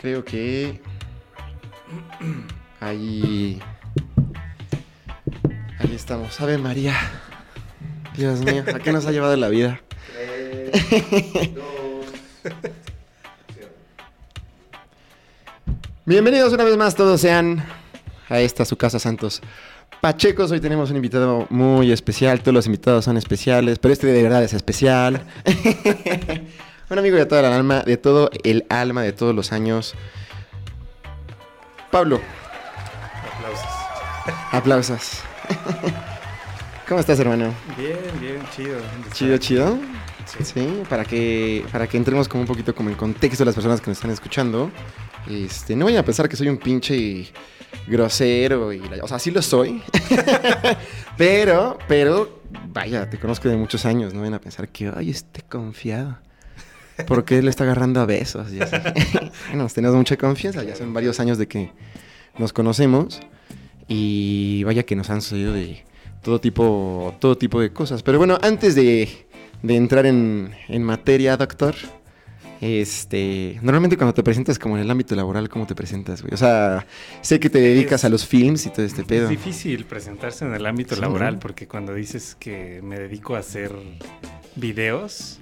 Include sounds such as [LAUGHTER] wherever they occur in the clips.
creo que ahí ahí estamos. Ave María. Dios mío, ¿a qué nos ha llevado la vida? [LAUGHS] Bienvenidos una vez más todos sean a esta su casa Santos Pachecos. Hoy tenemos un invitado muy especial. Todos los invitados son especiales, pero este de verdad es especial. [LAUGHS] un amigo de toda la alma, de todo el alma de todos los años. Pablo. Aplausos. Aplausos. [LAUGHS] ¿Cómo estás, hermano? Bien, bien, chido. Chido, chido. Sí. Sí, para que, para que entremos como un poquito como en contexto de las personas que nos están escuchando. Este, no vayan a pensar que soy un pinche grosero y o sea, sí lo soy. [LAUGHS] pero, pero, vaya, te conozco de muchos años, no vayan a pensar que, ay, esté confiado. Porque él está agarrando a besos y así. [LAUGHS] bueno, nos tenemos mucha confianza, ya son varios años de que nos conocemos y vaya que nos han sucedido de todo tipo, todo tipo de cosas. Pero bueno, antes de, de entrar en, en materia, doctor, este, normalmente cuando te presentas como en el ámbito laboral, ¿cómo te presentas, güey? O sea, sé que te dedicas Es- a los films y todo este pedo. Es difícil presentarse en el ámbito Sí, laboral ¿no? porque cuando dices que me dedico a hacer videos,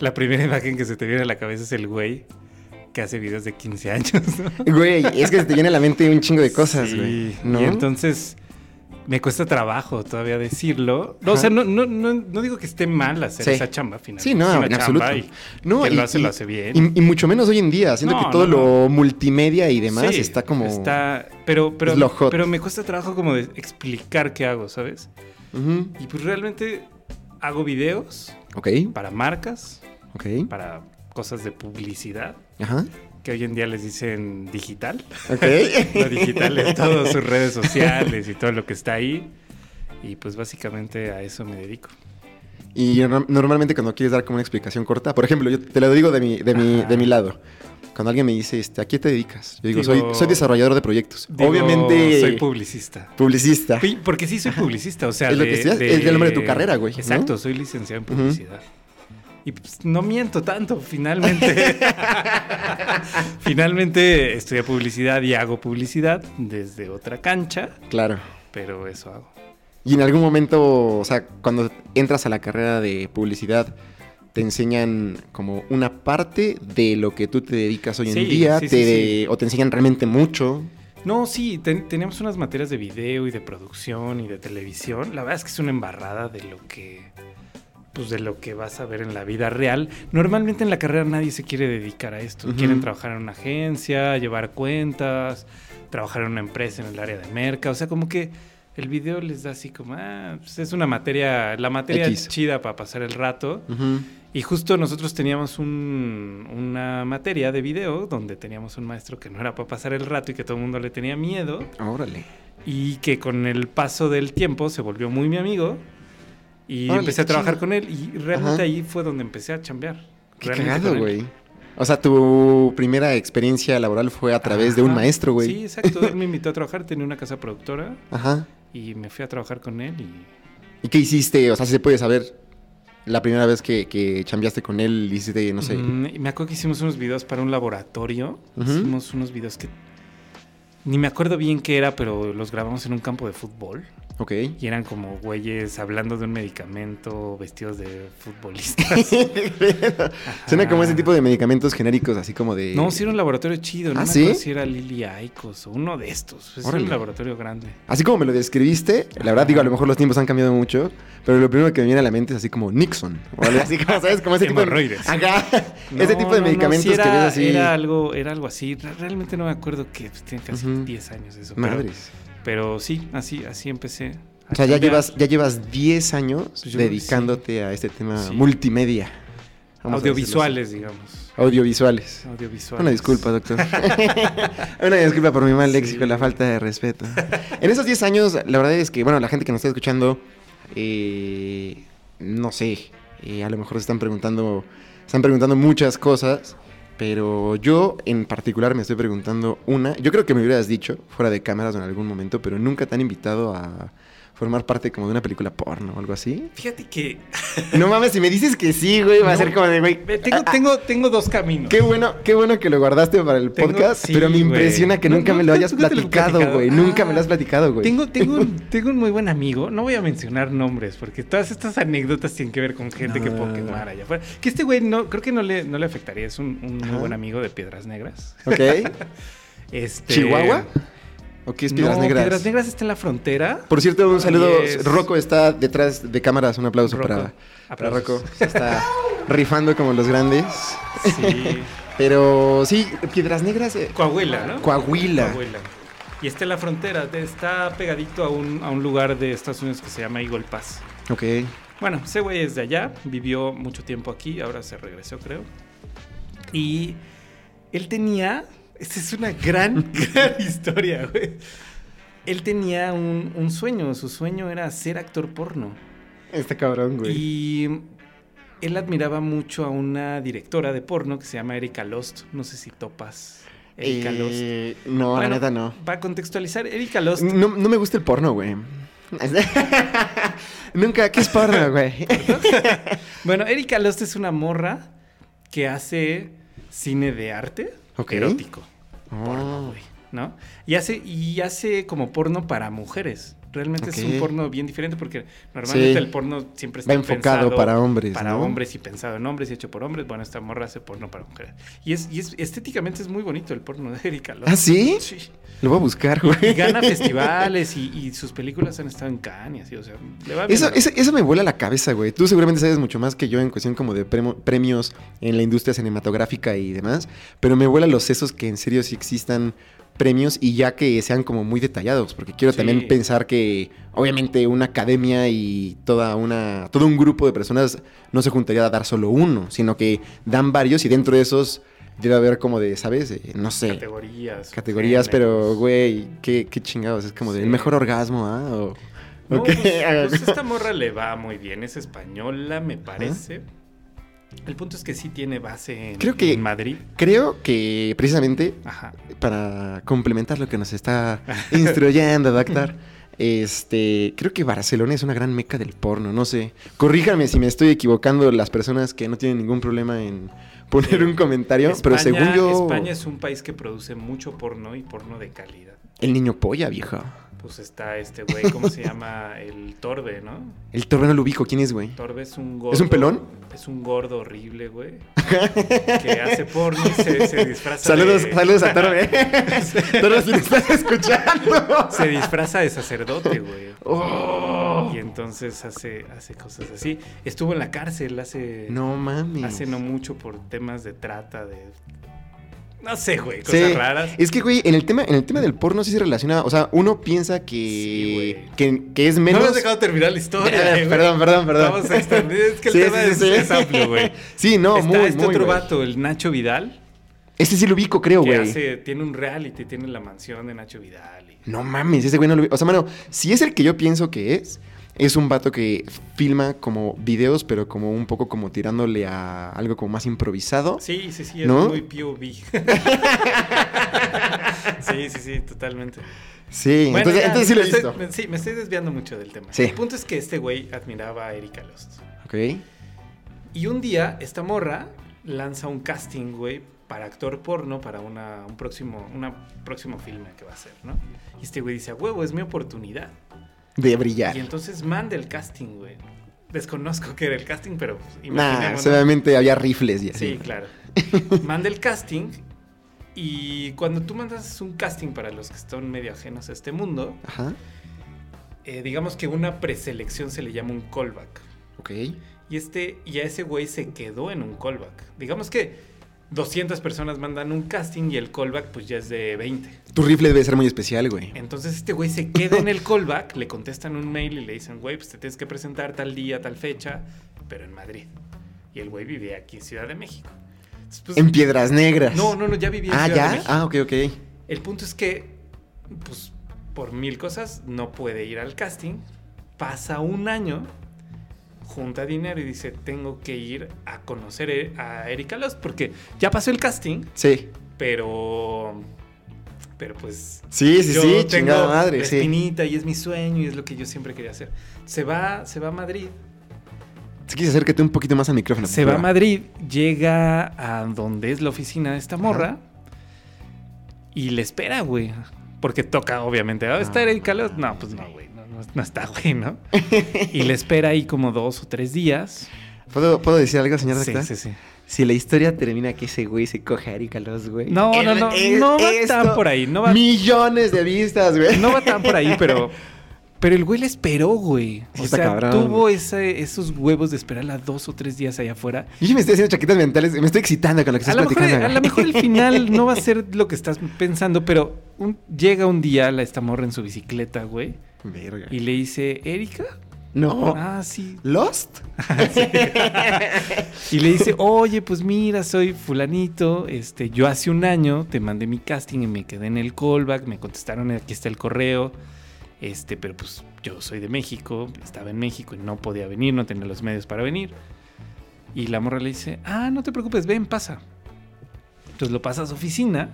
la primera imagen que se te viene a la cabeza es el güey que hace videos de 15 años. ¿no? Güey, es que se te viene a la mente un chingo de cosas, Sí, güey. ¿No? Y entonces me cuesta trabajo todavía decirlo. No, o sea, no, no, no, no digo que esté mal hacer Sí. esa chamba finalmente. Sí, no, en chamba absoluto. y No, quien y- lo hace, y- lo hace bien. Y, mucho menos hoy en día, siento que todo lo multimedia y demás Sí, está como... está- pero, pero, es lo hot. pero me cuesta trabajo como de explicar qué hago, ¿sabes? Y pues realmente hago videos Ok, para marcas, ok. para cosas de publicidad, Ajá. que hoy en día les dicen digital. Ok. [LAUGHS] Lo digital es todo, sus redes sociales y todo lo que está ahí. Y pues básicamente a eso me dedico. Y no- normalmente cuando quieres dar como una explicación corta, por ejemplo, yo te lo digo de mi, de mi, de mi lado. Cuando alguien me dice, este, ¿a qué te dedicas? Yo digo, Digo- soy, soy desarrollador de proyectos. Digo, Obviamente, Soy publicista. publicista. Porque sí soy publicista, o sea... Es lo que estudias, es el nombre de tu carrera, güey, ¿no? Exacto, soy licenciado en publicidad. Y pues no miento tanto, finalmente. [LAUGHS] finalmente estudié publicidad y hago publicidad desde otra cancha, Claro. pero eso hago. Y en algún momento, o sea, cuando entras a la carrera de publicidad, te enseñan como una parte de lo que tú te dedicas hoy en día, sí, te- sí, sí. o te enseñan realmente mucho. No, sí, ten- teníamos unas materias de video y de producción y de televisión. La verdad es que es una embarrada de lo que pues de lo que vas a ver en la vida real. Normalmente en la carrera nadie se quiere dedicar a esto. Ujú. Quieren trabajar en una agencia, llevar cuentas, trabajar en una empresa en el área de merca, o sea, como que el video les da así como, ah, pues es una materia, la materia X. chida para pasar el rato. Ujú. Y justo nosotros teníamos un- una materia de video donde teníamos un maestro que no era para pasar el rato y que todo el mundo le tenía miedo Órale. y que con el paso del tiempo se volvió muy mi amigo y Órale, empecé a trabajar chido. con él y realmente Ajá. ahí fue donde empecé a chambear. Qué cagado, güey. O sea, tu primera experiencia laboral fue a través de un maestro, güey. Sí, exacto. Él me invitó a trabajar, tenía una casa productora Ajá. y me fui a trabajar con él y ¿Y qué hiciste? O sea, si se puede saber la primera vez que, que chambeaste con él, hiciste, no sé. Mm, me acuerdo que hicimos unos videos para un laboratorio. Hicimos unos videos que ni me acuerdo bien qué era, pero los grabamos en un campo de fútbol. Ok. Y eran como güeyes hablando de un medicamento vestidos de futbolistas. [LAUGHS] Suena como ese tipo de medicamentos genéricos, así como de. No, sí era un laboratorio chido. No ¿Ah, me sí? acuerdo si era Lili Aikos o uno de estos. Es Órale. un laboratorio grande. Así como me lo describiste, la verdad, digo, a lo mejor los tiempos han cambiado mucho, pero lo primero que me viene a la mente es así como Nixon. Algo así como, ¿sabes? Como ese tipo de. No, ese tipo de no, no, medicamentos era, que ves así. Era algo, era algo así. Re- Realmente no me acuerdo que pues, tiene casi Ujú. 10 años eso. Madres. pero sí, así, así empecé. O sea, ya llevas, ya llevas 10 años Pues dedicándote a este tema Sí. multimedia. Vamos Audiovisuales, digamos. Audiovisuales. Audiovisuales. Una disculpa, doctor. [LAUGHS] Una disculpa por mi mal léxico, Sí. la falta de respeto. En esos 10 años, la verdad es que, bueno, la gente que nos está escuchando, eh, no sé, eh, a lo mejor se están preguntando, están preguntando muchas cosas, pero yo en particular me estoy preguntando una. Yo creo que me hubieras dicho, fuera de cámaras en algún momento, pero nunca te han invitado a formar parte como de una película porno o algo así? Fíjate que [LAUGHS] No mames, si me dices que sí, güey, va a ser como de, güey. Tengo, ah, ah, tengo, tengo dos caminos. Qué bueno, qué bueno que lo guardaste para el Tengo- podcast, sí, pero me güey. impresiona que No, nunca no, me lo hayas nunca lo platicado, güey. Nunca me lo Ah. has platicado, güey. Tengo, tengo, un, [LAUGHS] tengo un muy buen amigo, no voy a mencionar nombres, porque todas estas anécdotas tienen que ver con gente que puedo quemar allá afuera. Que este güey no, creo que no le, no le afectaría, es un, un muy buen amigo de Piedras Negras. ¿Ok? [LAUGHS] Este, ¿Chihuahua? ¿O qué es Piedras no, Negras? Piedras Negras está en la frontera. Por cierto, un saludo. Yes. Rocco está detrás de cámaras. Un aplauso Rocco. para, para. Rocco. Se está rifando como los grandes. Sí. [LAUGHS] Pero sí, Piedras Negras. eh, Coahuila, ¿no? Coahuila. Coahuila. Y está en la frontera, está pegadito a un, a un lugar de Estados Unidos que se llama Eagle Pass. Ok. Bueno, ese güey es de allá, vivió mucho tiempo aquí, ahora se regresó, creo. Y él tenía, esta es una gran, [LAUGHS] gran historia, güey. Él tenía un, un sueño, su sueño era ser actor porno. Este cabrón, güey. Y él admiraba mucho a una directora de porno que se llama Erika Lost. No sé si topas. Erika Lost. Eh, no, Bueno, la neta no. Para contextualizar, Erika Lost No, no me gusta el porno, güey. [LAUGHS] Nunca, ¿qué es porno, [LAUGHS] güey? Bueno, Erika Lost es una morra que hace cine de arte Erótico. Porno, Oh. güey, ¿no? Y hace, y hace como porno para mujeres. Realmente es un porno bien diferente porque normalmente Sí. el porno siempre está Va enfocado para hombres, Para ¿no? hombres y pensado en hombres y hecho por hombres. Bueno, esta morra hace porno para mujeres. Y es, y es estéticamente es muy bonito el porno de Erika. ¿Ah, sí? Sí. Lo voy a buscar, güey. Y gana [LAUGHS] festivales y, y sus películas han estado en Cannes y así, o sea, le va bien. Eso, eso, eso me vuela la cabeza, güey. Tú seguramente sabes mucho más que yo en cuestión como de premios en la industria cinematográfica y demás, pero me vuela los sesos que en serio sí existan premios y ya que sean como muy detallados, porque quiero Sí. también pensar que obviamente una academia y toda una todo un grupo de personas no se juntaría a dar solo uno, sino que dan varios y dentro de esos debe haber como de, ¿sabes? Eh, no sé, categorías. categorías, pero güey, qué, qué chingados, es como Sí. mejor orgasmo, ¿ah? O- No, ok. pues, [LAUGHS] pues esta morra le va muy bien, es española, me parece. El punto es que sí tiene base en, Creo que- en Madrid. Creo que precisamente Ajá. para complementar lo que nos está instruyendo, doctor. [LAUGHS] Este, creo que Barcelona es una gran meca del porno, no sé. Corríjame si me estoy equivocando las personas que no tienen ningún problema en poner un comentario, pero según yo España es un país que produce mucho porno y porno de calidad. el niño polla, viejo. Pues está este güey, ¿cómo se llama? El Torbe, ¿no? El torre no lo ubico, ¿quién es, güey? Torbe es un gordo. ¿Es un pelón? Es un gordo horrible, güey. que hace porno y se, se disfraza Saludos, de... saludos a Torbe. [LAUGHS] Torbe, si me estás escuchando. Se disfraza de sacerdote, güey. Oh. Y entonces hace, hace cosas así. Estuvo en la cárcel hace No mames. hace no mucho por temas de trata, de... No sé, güey, Sí, cosas raras. Es que, güey, en el tema, en el tema del porno sí se relaciona. O sea, uno piensa que, Sí, que, que es No menos. me has dejado terminar la historia. Eh, perdón, perdón, perdón. Vamos a extender. Es que el Sí, tema es, amplio, güey. [LAUGHS] Sí, no, Está muy, este muy, otro vato, el Nacho Vidal, Este sí lo ubico, creo, güey. tiene un reality, tiene la mansión de Nacho Vidal. y- No mames, ese güey no lo ubico. O sea, mano, si es el que yo pienso que es, es un vato que filma como videos, pero como un poco como tirándole a algo como más improvisado. Sí, sí, sí, es ¿No? muy POV. [LAUGHS] sí, sí, sí, totalmente. Sí, Bueno, entonces, ya, entonces sí lo he visto. estoy- me- sí, me estoy desviando mucho del tema. Sí. El punto es que este güey admiraba a Erika Lost. Ok. Y un día, esta morra lanza un casting, güey, para actor porno para una, un próximo, una próximo filme que va a hacer, ¿no? Y este güey dice, "A huevo, es mi oportunidad. De brillar. Y entonces manda el casting, güey. Desconozco qué era el casting, pero pues, Nah, seguramente había rifles y así. Sí, claro. [LAUGHS] Manda el casting y cuando tú mandas un casting para los que están medio ajenos a este mundo, Ajá. eh, digamos que una preselección se le llama un callback. Ok. Y, este, y a ese güey se quedó en un callback. Digamos que 200 personas mandan un casting y el callback pues ya es de 20. Tu rifle debe ser muy especial, güey. Entonces este güey se queda en el callback, le contestan un mail y le dicen, güey, pues te tienes que presentar tal día, tal fecha, pero en Madrid. Y el güey vivía aquí en Ciudad de México. Entonces, pues, En piedras negras. no, no, no, ya vivía en Ah, Ciudad de. México. Ah, ok, ok. El punto es que, pues, por mil cosas, no puede ir al casting. Pasa un año, junta dinero y dice, tengo que ir a conocer e- a Erika Lost porque ya pasó el casting, Sí. pero pero pues Sí, sí, yo sí, tengo chingada madre, la sí. espinita y es mi sueño y es lo que yo siempre quería hacer. Se va, se va a Madrid. Si quieres acércate un poquito más al micrófono. Se va a. Madrid, llega a donde es la oficina de esta morra y le espera, güey. Porque toca, obviamente. ¿Va a estar Ah. Erika Luz? No, pues no, güey. No, está, güey, ¿no? y le espera ahí como dos o tres días. ¿Puedo, ¿Puedo decir algo, señor Sí, sí, sí. Si la historia termina que ese güey se coge a Erika Los, güey. No, no, no. No va esto- tan por ahí. No va, Millones de vistas, güey. no va tan por ahí, pero. [LAUGHS] Pero el güey le esperó, güey. Sí o está sea, cabrón. tuvo ese- esos huevos de esperarla dos o tres días allá afuera. Yo ya me estoy haciendo chaquetas mentales. Me estoy excitando con lo que A estás lo, mejor, platicando. a güey. lo mejor el final [LAUGHS] no va a ser lo que estás pensando, pero un- llega un día la esta morra en su bicicleta, güey, Verga. y le dice, ¿Erika? No. Ah, sí. ¿Lost? [LAUGHS] Y le dice, oye, pues mira, soy fulanito, este, yo hace un año te mandé mi casting y me quedé en el callback, me contestaron, aquí está el correo, este, pero pues yo soy de México, estaba en México y no podía venir, no tenía los medios para venir. Y la morra le dice, ah, no te preocupes, ven, pasa. Entonces lo pasa a su oficina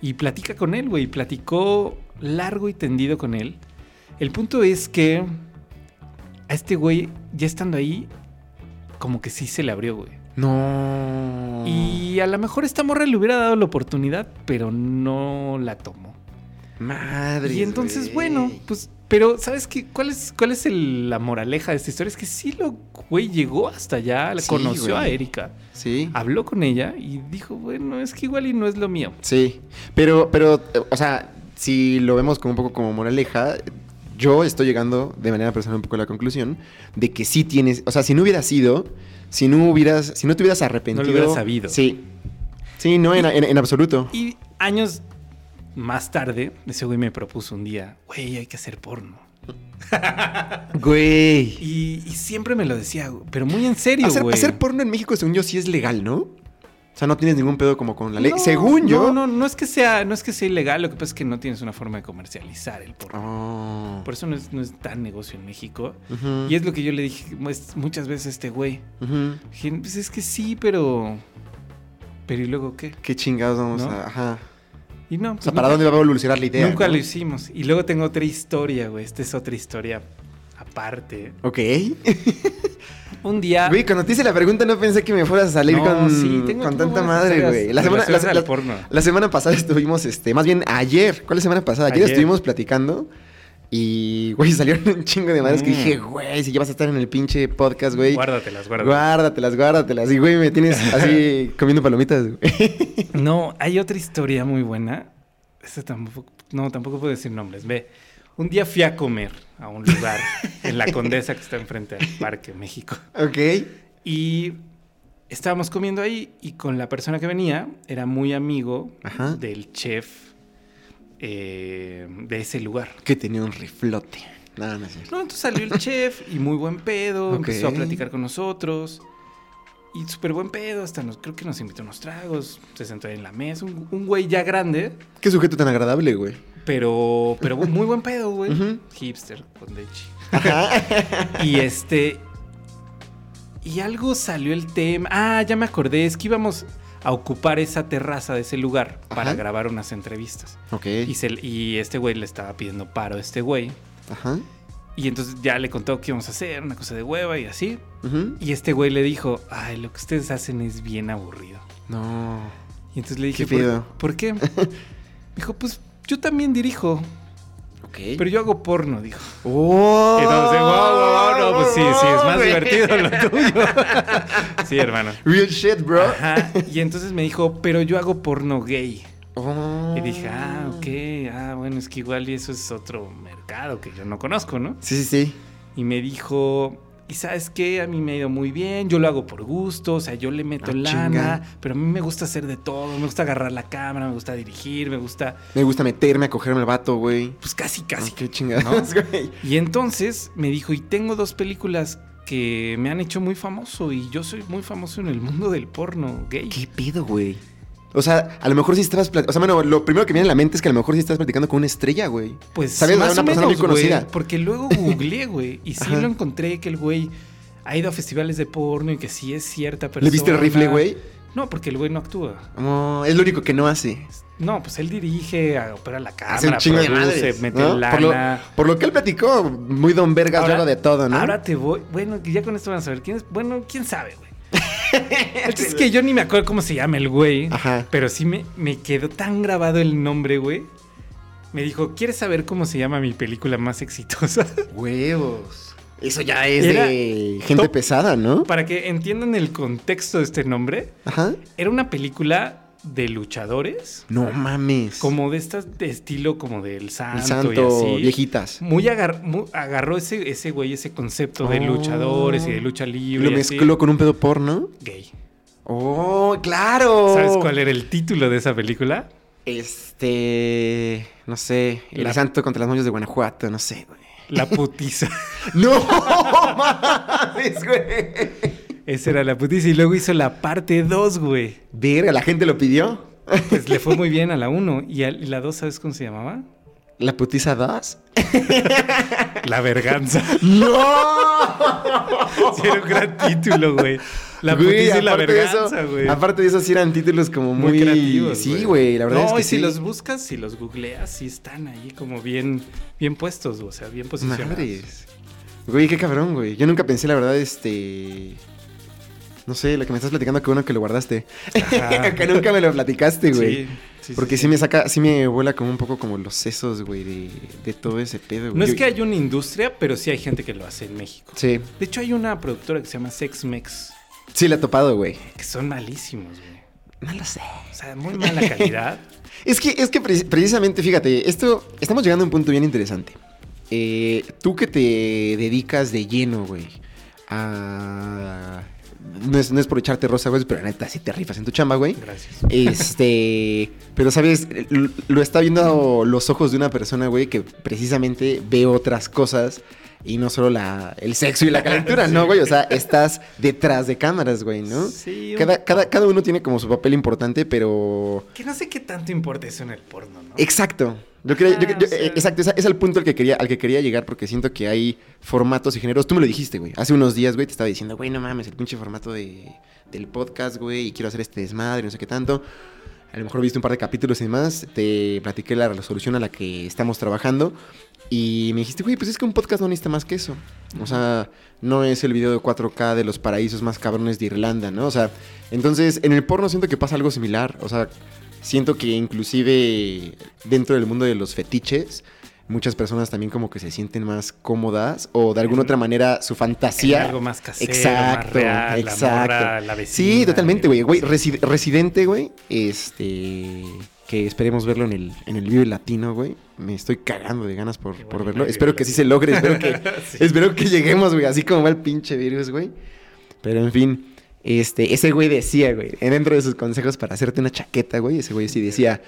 y platica con él, güey, platicó largo y tendido con él. El punto es que a este güey, ya estando ahí, como que sí se le abrió, güey. No. Y a lo mejor esta morra le hubiera dado la oportunidad, pero no la tomó. Madre. y entonces, bueno, pues, pero ¿sabes qué? ¿Cuál es, cuál es el- la moraleja de esta historia? Es que sí lo, güey, llegó hasta allá, Sí, conoció a Erika, Sí. habló con ella y dijo, bueno, es que igual y no es lo mío. Sí. Pero, pero, eh, o sea, si lo vemos como un poco como moraleja, yo estoy llegando de manera personal un poco a la conclusión de que sí tienes. O sea, si no hubieras sido, si no hubieras, si no te hubieras arrepentido. hubieras sabido. Sí. Sí, no, en, en- en absoluto. Y años más tarde, ese güey me propuso un día, güey, hay que hacer porno. [LAUGHS] Güey. Y, y siempre me lo decía, güey, pero muy en serio, Hacer, güey. hacer porno en México, según yo, sí es legal, ¿no? O sea, no tienes ningún pedo como con la ley. No, según yo. No, no, no es que sea, no es que sea ilegal, lo que pasa es que no tienes una forma de comercializar el porno. Oh. Por eso no es, no es tan negocio en México. Y es lo que yo le dije muchas veces a este güey. ujú. Dije, pues es que sí, pero. Pero ¿y luego qué? Qué chingados vamos ¿No? a. Ajá. Y no. O pues sea, ¿para nunca- dónde va a evolucionar la idea? Nunca lo hicimos. Y luego tengo otra historia, güey. Esta es otra historia aparte. Ok. [LAUGHS] Un día. Güey, cuando te hice la pregunta no pensé que me fueras a salir No, con, sí, tengo- con tanta madre, güey. La semana, la, semana pasada estuvimos, este, más bien ayer. ¿Cuál es la semana pasada? Ayer, Ayer. estuvimos platicando. Y, güey, [LAUGHS] salieron un chingo de madres que Mm. dije, güey, si ya vas a estar en el pinche podcast, güey. Guárdatelas, guárdatelas. Guárdatelas, guárdatelas. Y, güey, me tienes [LAUGHS] así comiendo palomitas, güey. No, hay otra historia muy buena. Esta tampoco, no, tampoco puedo decir nombres. Ve, un día fui a comer a un lugar en la Condesa que está enfrente al Parque México. ok. Y estábamos comiendo ahí y con la persona que venía era muy amigo Ajá. del chef eh, de ese lugar. Que tenía un riflote. Nada, cierto. No, entonces salió el chef y muy buen pedo, empezó a platicar con nosotros. Y súper buen pedo, hasta nos, creo que nos invitó unos tragos, se sentó ahí en la mesa, un, un güey ya grande, Qué sujeto tan agradable, güey. Pero, pero muy buen pedo, güey. Hipster con leche. Ajá. [LAUGHS] Y este. Y algo salió el tema. Ah, ya me acordé. Es que íbamos a ocupar esa terraza de ese lugar para grabar unas entrevistas. ok. Y, se- y este güey le estaba pidiendo paro a este güey. Ajá. Y entonces ya le contó qué íbamos a hacer, una cosa de hueva y así. Y este güey le dijo, ay, lo que ustedes hacen es bien aburrido. No. Y entonces le dije, ¿Qué? ¿por, ¿por qué? Me [LAUGHS] dijo, pues yo también dirijo, Ok. pero yo hago porno, dijo. ¡Oh! Entonces, wow, wow, wow, no, pues sí, sí, es más [LAUGHS] divertido lo tuyo. [LAUGHS] sí, hermano. Real shit, bro. Ajá. Y entonces me dijo, pero yo hago porno gay. Oh. Y dije, ah, ok, ah, bueno, es que igual y eso es otro mercado que yo no conozco, ¿no? Sí, sí, sí. Y me dijo, ¿y sabes qué? A mí me ha ido muy bien, yo lo hago por gusto, o sea, yo le meto Ah, lana, chinga. pero a mí me gusta hacer de todo, me gusta agarrar la cámara, me gusta dirigir, me gusta, Me gusta meterme a cogerme el vato, güey. pues casi, casi. Ah, qué chingados, [LAUGHS] güey. Y entonces me dijo, y tengo dos películas que me han hecho muy famoso y yo soy muy famoso en el mundo del porno gay. ¿Qué pedo, güey? O sea, a lo mejor sí estabas... O sea, bueno, lo primero que viene a la mente es que a lo mejor sí estás platicando con una estrella, güey. Pues ¿Sabes? más Una o persona menos, muy conocida. güey, porque luego googleé, güey, y sí Ajá. lo encontré que el güey ha ido a festivales de porno y que sí es cierta persona. ¿Le viste el rifle, güey? No, porque el güey no actúa. Como, es lo único que no hace. No, pues él dirige, opera la Hace un cámara, chingo de produce, madres. mete ¿no? Por, lo, lana. por lo que él platicó, muy don vergas Ahora- de todo, ¿no? Ahora te voy. Bueno, ya con esto van a saber quién es. Bueno, quién sabe, güey. [LAUGHS] El chiste es que yo ni me acuerdo cómo se llama el güey. Ajá. Pero sí me, me quedó tan grabado el nombre, güey. Me dijo, ¿quieres saber cómo se llama mi película más exitosa? [LAUGHS] Huevos. Eso ya es Era de gente pesada, ¿no? Para que entiendan el contexto de este nombre, Ajá. era una película de luchadores. No mames. Como de estas de estilo como del santo, el santo, y así. viejitas. Muy, agar- agarró ese, ese güey, ese concepto de Oh. luchadores y de lucha libre. Lo así. mezcló con un pedo porno. Gay. Oh, claro. ¿Sabes cuál era el título de esa película? Este. No sé. El La- santo contra las moños de Guanajuato, no sé, güey. La putiza. [LAUGHS] ¡No [LAUGHS] mames, güey! Esa era la putiza. Y luego hizo la parte 2, güey. Verga, la gente lo pidió. Pues le fue muy [LAUGHS] bien a la 1. ¿Y, a- la 2, ¿sabes cómo se llamaba? ¿La putiza 2? [LAUGHS] La verganza. ¡No! [LAUGHS] Sí, era un gran título, güey. La Güey, putiza y la verganza, güey. Aparte de eso, sí eran títulos como muy, Muy creativos. Sí, güey, la verdad no, es que y si sí. los buscas, si los googleas, sí están ahí como bien, bien puestos, o sea, bien posicionados. Madres. Güey, qué cabrón, güey. Yo nunca pensé, la verdad, este. No sé, lo que me estás platicando, qué bueno que lo guardaste. [LAUGHS] Que nunca me lo platicaste, güey. Sí, sí, Porque sí, sí. me saca, sí me vuela como un poco como los sesos, güey, de, de todo ese pedo, güey. No es que haya una industria, pero sí hay gente que lo hace en México. Sí, De hecho, hay una productora que se llama Sex Mex, sí le he topado, güey. que son malísimos, güey. No lo sé. O sea, muy mala calidad. [LAUGHS] Es que, es que pre- precisamente, fíjate, esto, estamos llegando a un punto bien interesante. Eh, tú que te dedicas de lleno, güey, a... No es, no es por echarte rosa, güey, pero la neta sí te rifas en tu chamba, güey. Gracias. Este, [LAUGHS] pero sabes, lo, lo está viendo los ojos de una persona, güey, que precisamente ve otras cosas y no solo la, el sexo y la calentura, ¿no, güey? O sea, estás detrás de cámaras, güey, ¿no? Sí, un Cada, cada, cada uno tiene como su papel importante, pero... Que no sé qué tanto importa eso en el porno, ¿no? Exacto. Yo quería, yo- Ah, yo- o sea- eh, exacto, esa- es al punto al que, quería, al que quería llegar porque siento que hay formatos y géneros. Tú me lo dijiste, güey. Hace unos días, güey, te estaba diciendo, güey, no mames, el pinche formato de, del podcast, güey, y quiero hacer este desmadre, no sé qué tanto. A lo mejor viste un par de capítulos y demás. Te platiqué la resolución a la que estamos trabajando. Y me dijiste, güey, pues es que un podcast no necesita más que eso. O sea, no es el video de 4K de los paraísos más cabrones de Irlanda, ¿no? O sea, entonces en el porno siento que pasa algo similar. O sea, siento que inclusive dentro del mundo de los fetiches, muchas personas también como que se sienten más cómodas o de alguna En- otra manera su fantasía. En algo más casero, Exacto, más real, exacto. la vecina. Sí, totalmente, güey. Güey, Resi- Residente, güey. Este. Que esperemos verlo en el, en el Vive Latino, güey. Me estoy cagando de ganas por, por verlo. Espero que sí se logre. Espero [LAUGHS] que, Sí. espero que lleguemos, güey. Así como va el pinche virus, güey. Pero en fin. Este, ese güey decía, güey, dentro de sus consejos para hacerte una chaqueta, güey, ese güey sí decía,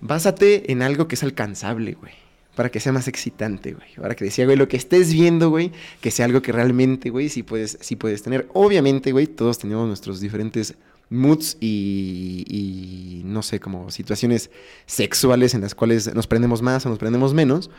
básate en algo que es alcanzable, güey, para que sea más excitante, güey. Para que decía, güey, lo que estés viendo, güey, que sea algo que realmente, güey, sí puedes, sí puedes tener. Obviamente, güey, todos tenemos nuestros diferentes moods y, y, no sé, como situaciones sexuales en las cuales nos prendemos más o nos prendemos menos.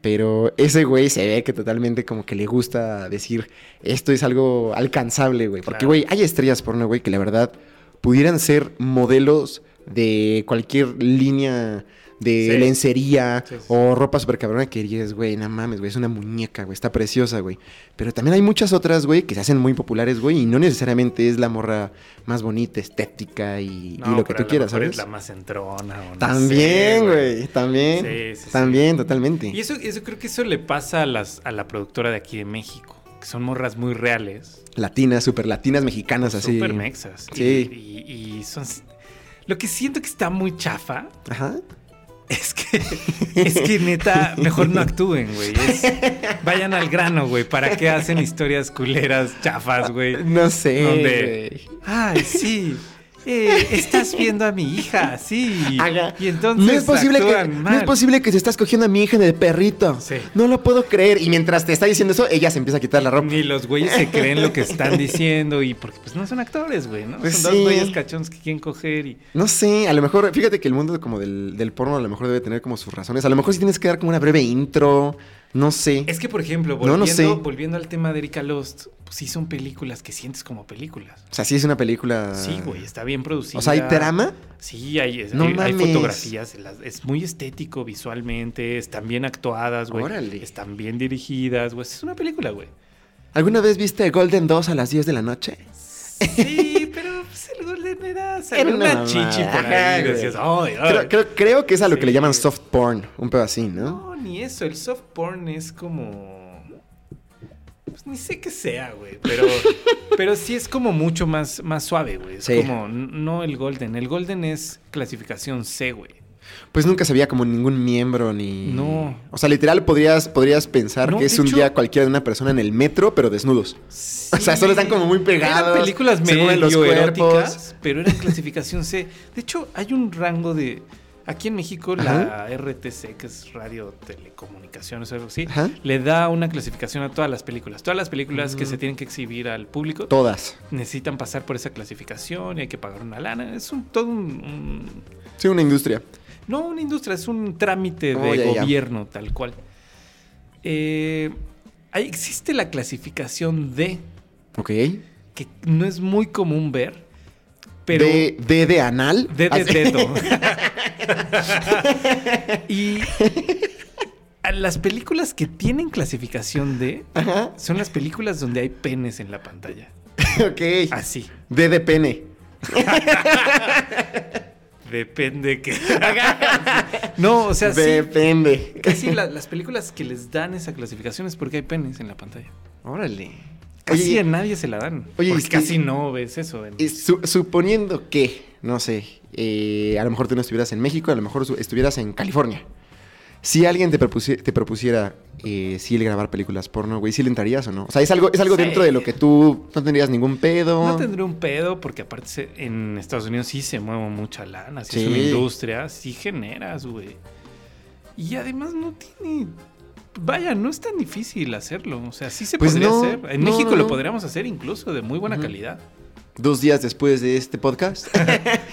Pero ese güey se ve que totalmente como que le gusta decir, esto es algo alcanzable, güey. Porque, güey, hay estrellas porno, güey, que la verdad pudieran ser modelos de cualquier línea de Sí. lencería Sí, sí. o ropa super cabrona que dirías, güey, no mames, güey, es una muñeca, güey, está preciosa, güey. Pero también hay muchas otras, güey, que se hacen muy populares, güey, y no necesariamente es la morra más bonita, estética y, lo que tú quieras, ¿sabes? Es la más entrona. o no También, sé, güey, también. Sí, sí, sí. también, totalmente. Y eso, eso creo que eso le pasa a, las, a la productora de aquí de México, que son morras muy reales. Latinas, super latinas, mexicanas, así. Súper mexas. Y- Sí. Y, y son... Lo que siento que está muy chafa Ajá. Es que, es que neta, mejor no actúen, güey. Vayan al grano, güey. ¿Para qué hacen historias culeras, chafas, güey? No sé. Ay, sí. Eh, estás viendo a mi hija, sí. Haga. Y entonces No es, posible que, no es posible que se estás cogiendo a mi hija de perrito. Sí. No lo puedo creer. Y mientras te está diciendo eso, ella se empieza a quitar la ropa. Ni los güeyes se creen lo que están [LAUGHS] diciendo y porque pues no son actores, güey, ¿no? Pues son sí. dos güeyes cachones que quieren coger y... No sé, a lo mejor, fíjate que el mundo como del, del porno a lo mejor debe tener como sus razones. A lo mejor sí tienes que dar como una breve intro No sé. Es que, por ejemplo, volviendo, no sé. volviendo al tema de Erika Lost, pues sí son películas que sientes como películas. O sea, sí es una película. Sí, güey, está bien producida. O sea, hay trama. Sí, hay, No hay- fotografías, es muy estético visualmente, están bien actuadas, güey. Órale. Están bien dirigidas, güey. Es una película, güey. ¿Alguna vez viste Golden 2 a las 10 de la noche? Sí, pues, el Golden era, salió Era una, una chichi por ahí. güey. Decías, ay, ay. Creo, creo- creo que es a lo que le llaman soft porn, un pedo así, ¿no? No, ni eso. El soft porn es como. Pues ni sé qué sea, güey. Pero, [LAUGHS] pero sí es como mucho más, más suave, güey. Es Sí. como. No el Golden. El Golden es clasificación C, güey. Pues nunca se veía como ningún miembro ni. No. O sea, literal podrías, podrías pensar No, que es un hecho- día cualquiera de una persona en el metro, pero desnudos. O sea, solo están como muy pegados. Eran películas medio los eróticas, pero eran clasificación C. De hecho, hay un rango de. Aquí en México, la RTC, que es Radio Telecomunicaciones o algo así, Ajá. le da una clasificación a todas las películas. Todas las películas que Mm. se tienen que exhibir al público Todas. necesitan pasar por esa clasificación y hay que pagar una lana. Es un todo un, un- Sí, una industria. No una industria, es un trámite de Oh, ya, ya. gobierno tal cual. Eh, ahí existe la clasificación D, Ok. que no es muy común ver, pero de, de, de anal. D de dedo. [LAUGHS] y las películas que tienen clasificación D Ajá. son las películas donde hay penes en la pantalla. [LAUGHS] ok. Así. De de pene. [LAUGHS] Depende que. [LAUGHS] no, o sea, sí. Depende. Casi la- las películas que les dan esa clasificación es porque hay penes en la pantalla. Órale. Casi Oye, a nadie se la dan. oye, porque casi no ves eso. en- y su- suponiendo que, no sé, eh, a lo mejor tú no estuvieras en México, a lo mejor estuvieras en California. Si alguien te, propusi- te propusiera eh, si el grabar películas porno, güey, ¿sí le entrarías o no? O sea, es algo, es algo Sí. dentro de lo que tú no tendrías ningún pedo. No tendré un pedo porque aparte se- en Estados Unidos sí se mueve mucha lana, sí, es una industria, sí generas, güey. Y además no tiene... Vaya, no es tan difícil hacerlo. O sea, sí se Pues podría no, hacer. En no, México no, lo podríamos hacer incluso de muy buena calidad. Dos días después de este podcast. [LAUGHS]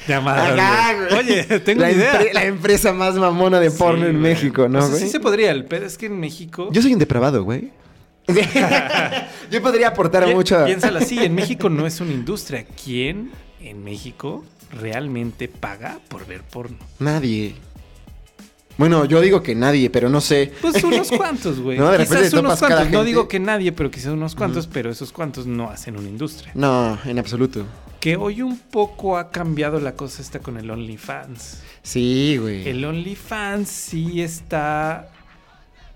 Güey. güey. Oye, tengo la, una idea. la empresa más mamona de porno en güey. México, ¿no, O sea, güey? sí se podría. El pedo es que en México... Yo soy un depravado, güey. [LAUGHS] Yo podría aportar Pi- mucho. Piénsalo así, en México no es una industria. ¿Quién en México realmente paga por ver porno? Nadie. Bueno, yo digo que nadie, pero no sé. Pues [LAUGHS] unos cuantos, güey. No, de repente quizás unos cuantos. No digo que nadie, pero quizás unos cuantos, pero esos cuantos no hacen una industria. No, en absoluto. Que hoy un poco ha cambiado la cosa esta con el OnlyFans. Sí, güey. El OnlyFans sí está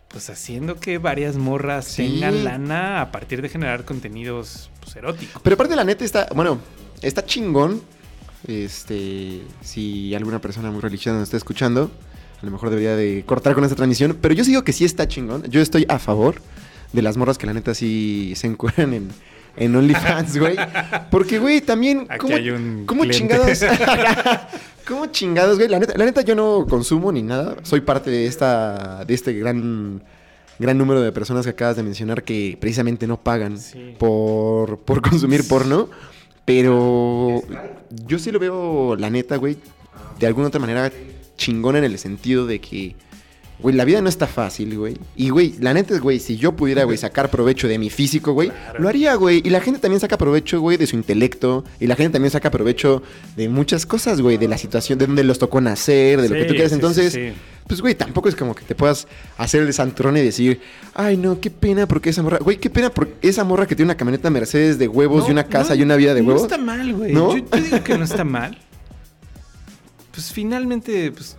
pues haciendo que varias morras Sí. tengan lana a partir de generar contenidos pues, eróticos. Pero aparte la neta está, bueno, está chingón. Este, si alguna persona muy religiosa nos está escuchando, a lo mejor debería de cortar con esta transmisión. Pero yo sí digo que sí está chingón. Yo estoy a favor de las morras que la neta sí se encuentran en, en OnlyFans, [LAUGHS] güey. Porque, güey, también. Aquí ¿cómo, hay un ¿Cómo cliente. chingados? [LAUGHS] [LAUGHS] ¿Cómo chingados, güey? La neta, la neta, yo no consumo ni nada. Soy parte de esta. de este gran. Gran número de personas que acabas de mencionar que precisamente no pagan Sí. por, por consumir porno. Pero yo sí lo veo, la neta, güey, de alguna otra manera chingona en el sentido de que, güey, la vida no está fácil, güey. Y, güey, la neta es, güey, si yo pudiera, güey, sacar provecho de mi físico, güey, Claro. lo haría, güey. Y la gente también saca provecho, güey, de su intelecto. Y la gente también saca provecho de muchas cosas, güey, de la situación, de donde los tocó nacer, de lo que tú quieras. Entonces, sí, sí. pues, güey, tampoco es como que te puedas hacer el santrón y decir, ay, no, qué pena porque esa morra, güey, qué pena porque esa morra que tiene una camioneta Mercedes de huevos No, y una casa no, y una vida de no huevos. está mal, güey. ¿No? Yo, yo digo que no está mal. Pues finalmente, pues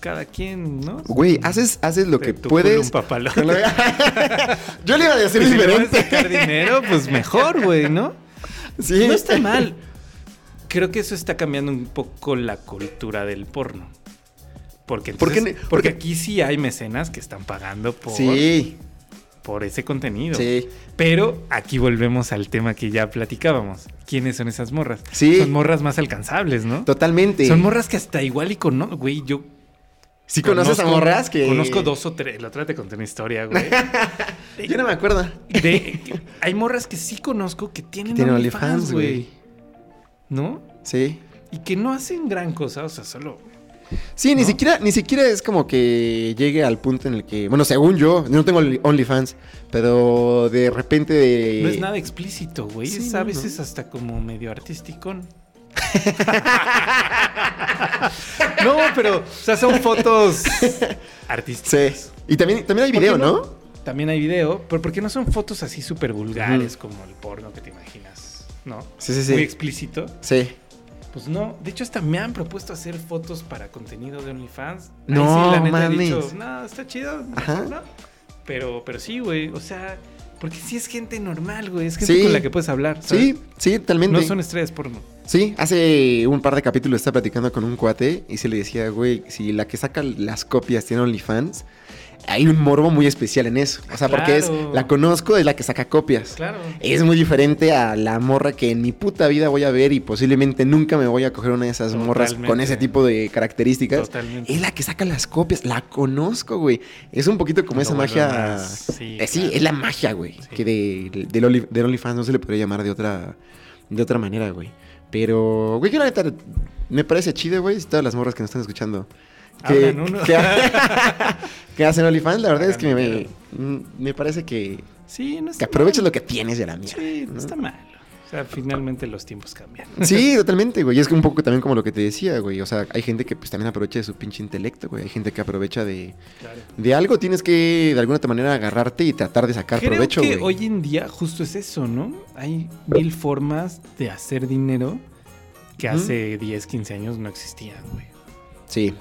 cada quien, ¿no? Güey, haces, haces lo que puedes. un papalote. [LAUGHS] Yo le iba a decir [LAUGHS] si puedes diferente. sacar dinero, pues mejor, güey, ¿no? Sí. No está mal. Creo que eso está cambiando un poco la cultura del porno. Porque, ¿Por qué entonces- ne- porque por qué? aquí sí hay mecenas que están pagando por, Sí, por ese contenido. sí. Pero aquí volvemos al tema que ya platicábamos. ¿Quiénes son esas morras? Sí. Son morras más alcanzables, ¿no? Totalmente. Son morras que hasta igual y con... Güey, yo... ¿Sí conoces a morras que. Conozco dos o tres. La otra te conté una historia, güey. [LAUGHS] Yo no me acuerdo. De- hay morras que sí conozco que tienen, Tienen OnlyFans, OnlyFans, güey. güey. ¿No? Sí. Y que no hacen gran cosa, o sea, solo Sí, ni siquiera, ni siquiera es como que llegue al punto en el que, bueno, según yo, yo no tengo Only- OnlyFans, pero de repente de... No es nada explícito, güey. sí, es a veces no. hasta como medio artisticón. [LAUGHS] no, pero, o sea, son fotos artísticas. Sí. Y también, también hay ¿Por video, ¿no? También hay video, pero porque no son fotos así súper vulgares como el porno que te imaginas, ¿no? Sí, sí, sí. Muy explícito. Sí. Pues no, de hecho hasta me han propuesto hacer fotos para contenido de OnlyFans. Ahí No, sí, la neta he mames. dicho, no, está chido. Ajá. mejor no". Pero, pero sí, güey, o sea, porque sí es gente normal, güey, es gente Sí. con la que puedes hablar. ¿sabes? Sí, sí, totalmente. No son estrellas porno. Sí, hace un par de capítulos estaba platicando con un cuate y se le decía, güey, si la que saca las copias tiene OnlyFans, hay un morbo muy especial en eso. O sea, porque es, la conozco, es la que saca copias. Claro. Es muy diferente a la morra que en mi puta vida voy a ver y posiblemente nunca me voy a coger una de esas morras con ese tipo de características. Totalmente. Es la que saca las copias, la conozco, güey. Es un poquito como esa magia. sí, Eh, sí, claro. es la magia, güey. Sí. Que de, del Only- del OnlyFans no se le podría llamar de otra, de otra manera, güey. Pero, güey, yo la neta me parece chido, güey. Todas las morras que nos están escuchando. Que, Hablan uno. que, [LAUGHS] que hacen OnlyFans, la verdad es que me, Hagan me, parece que, Sí, no que está aproveches mal. lo que tienes de la mierda. Sí, no ¿no? está mal. O sea, finalmente los tiempos cambian. [LAUGHS] Sí, totalmente, güey. Y es que un poco también como lo que te decía, güey. O sea, hay gente que pues también aprovecha de su pinche intelecto, güey. Hay gente que aprovecha de, Claro. de algo. Tienes que de alguna otra manera agarrarte y tratar de sacar Creo provecho, que güey. hoy en día justo es eso, ¿no? Hay mil formas de hacer dinero que hace 10, 15 años no existían, güey. Sí.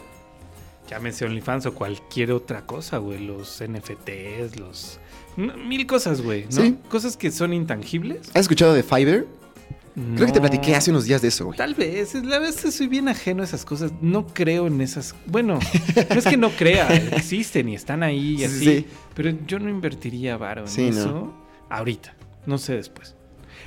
Llámese OnlyFans o cualquier otra cosa, güey. Los NFTs, los... Mil cosas, güey, ¿no? Sí. Cosas que son intangibles. ¿Has escuchado de Fiverr? Creo que te platiqué hace unos días de eso, güey. Tal vez, la verdad es que soy bien ajeno a esas cosas. No creo en esas. Bueno, no es que no crea, [LAUGHS] existen y están ahí y Sí, así. sí. Pero yo no invertiría varo en Sí, no. eso ahorita. No sé después.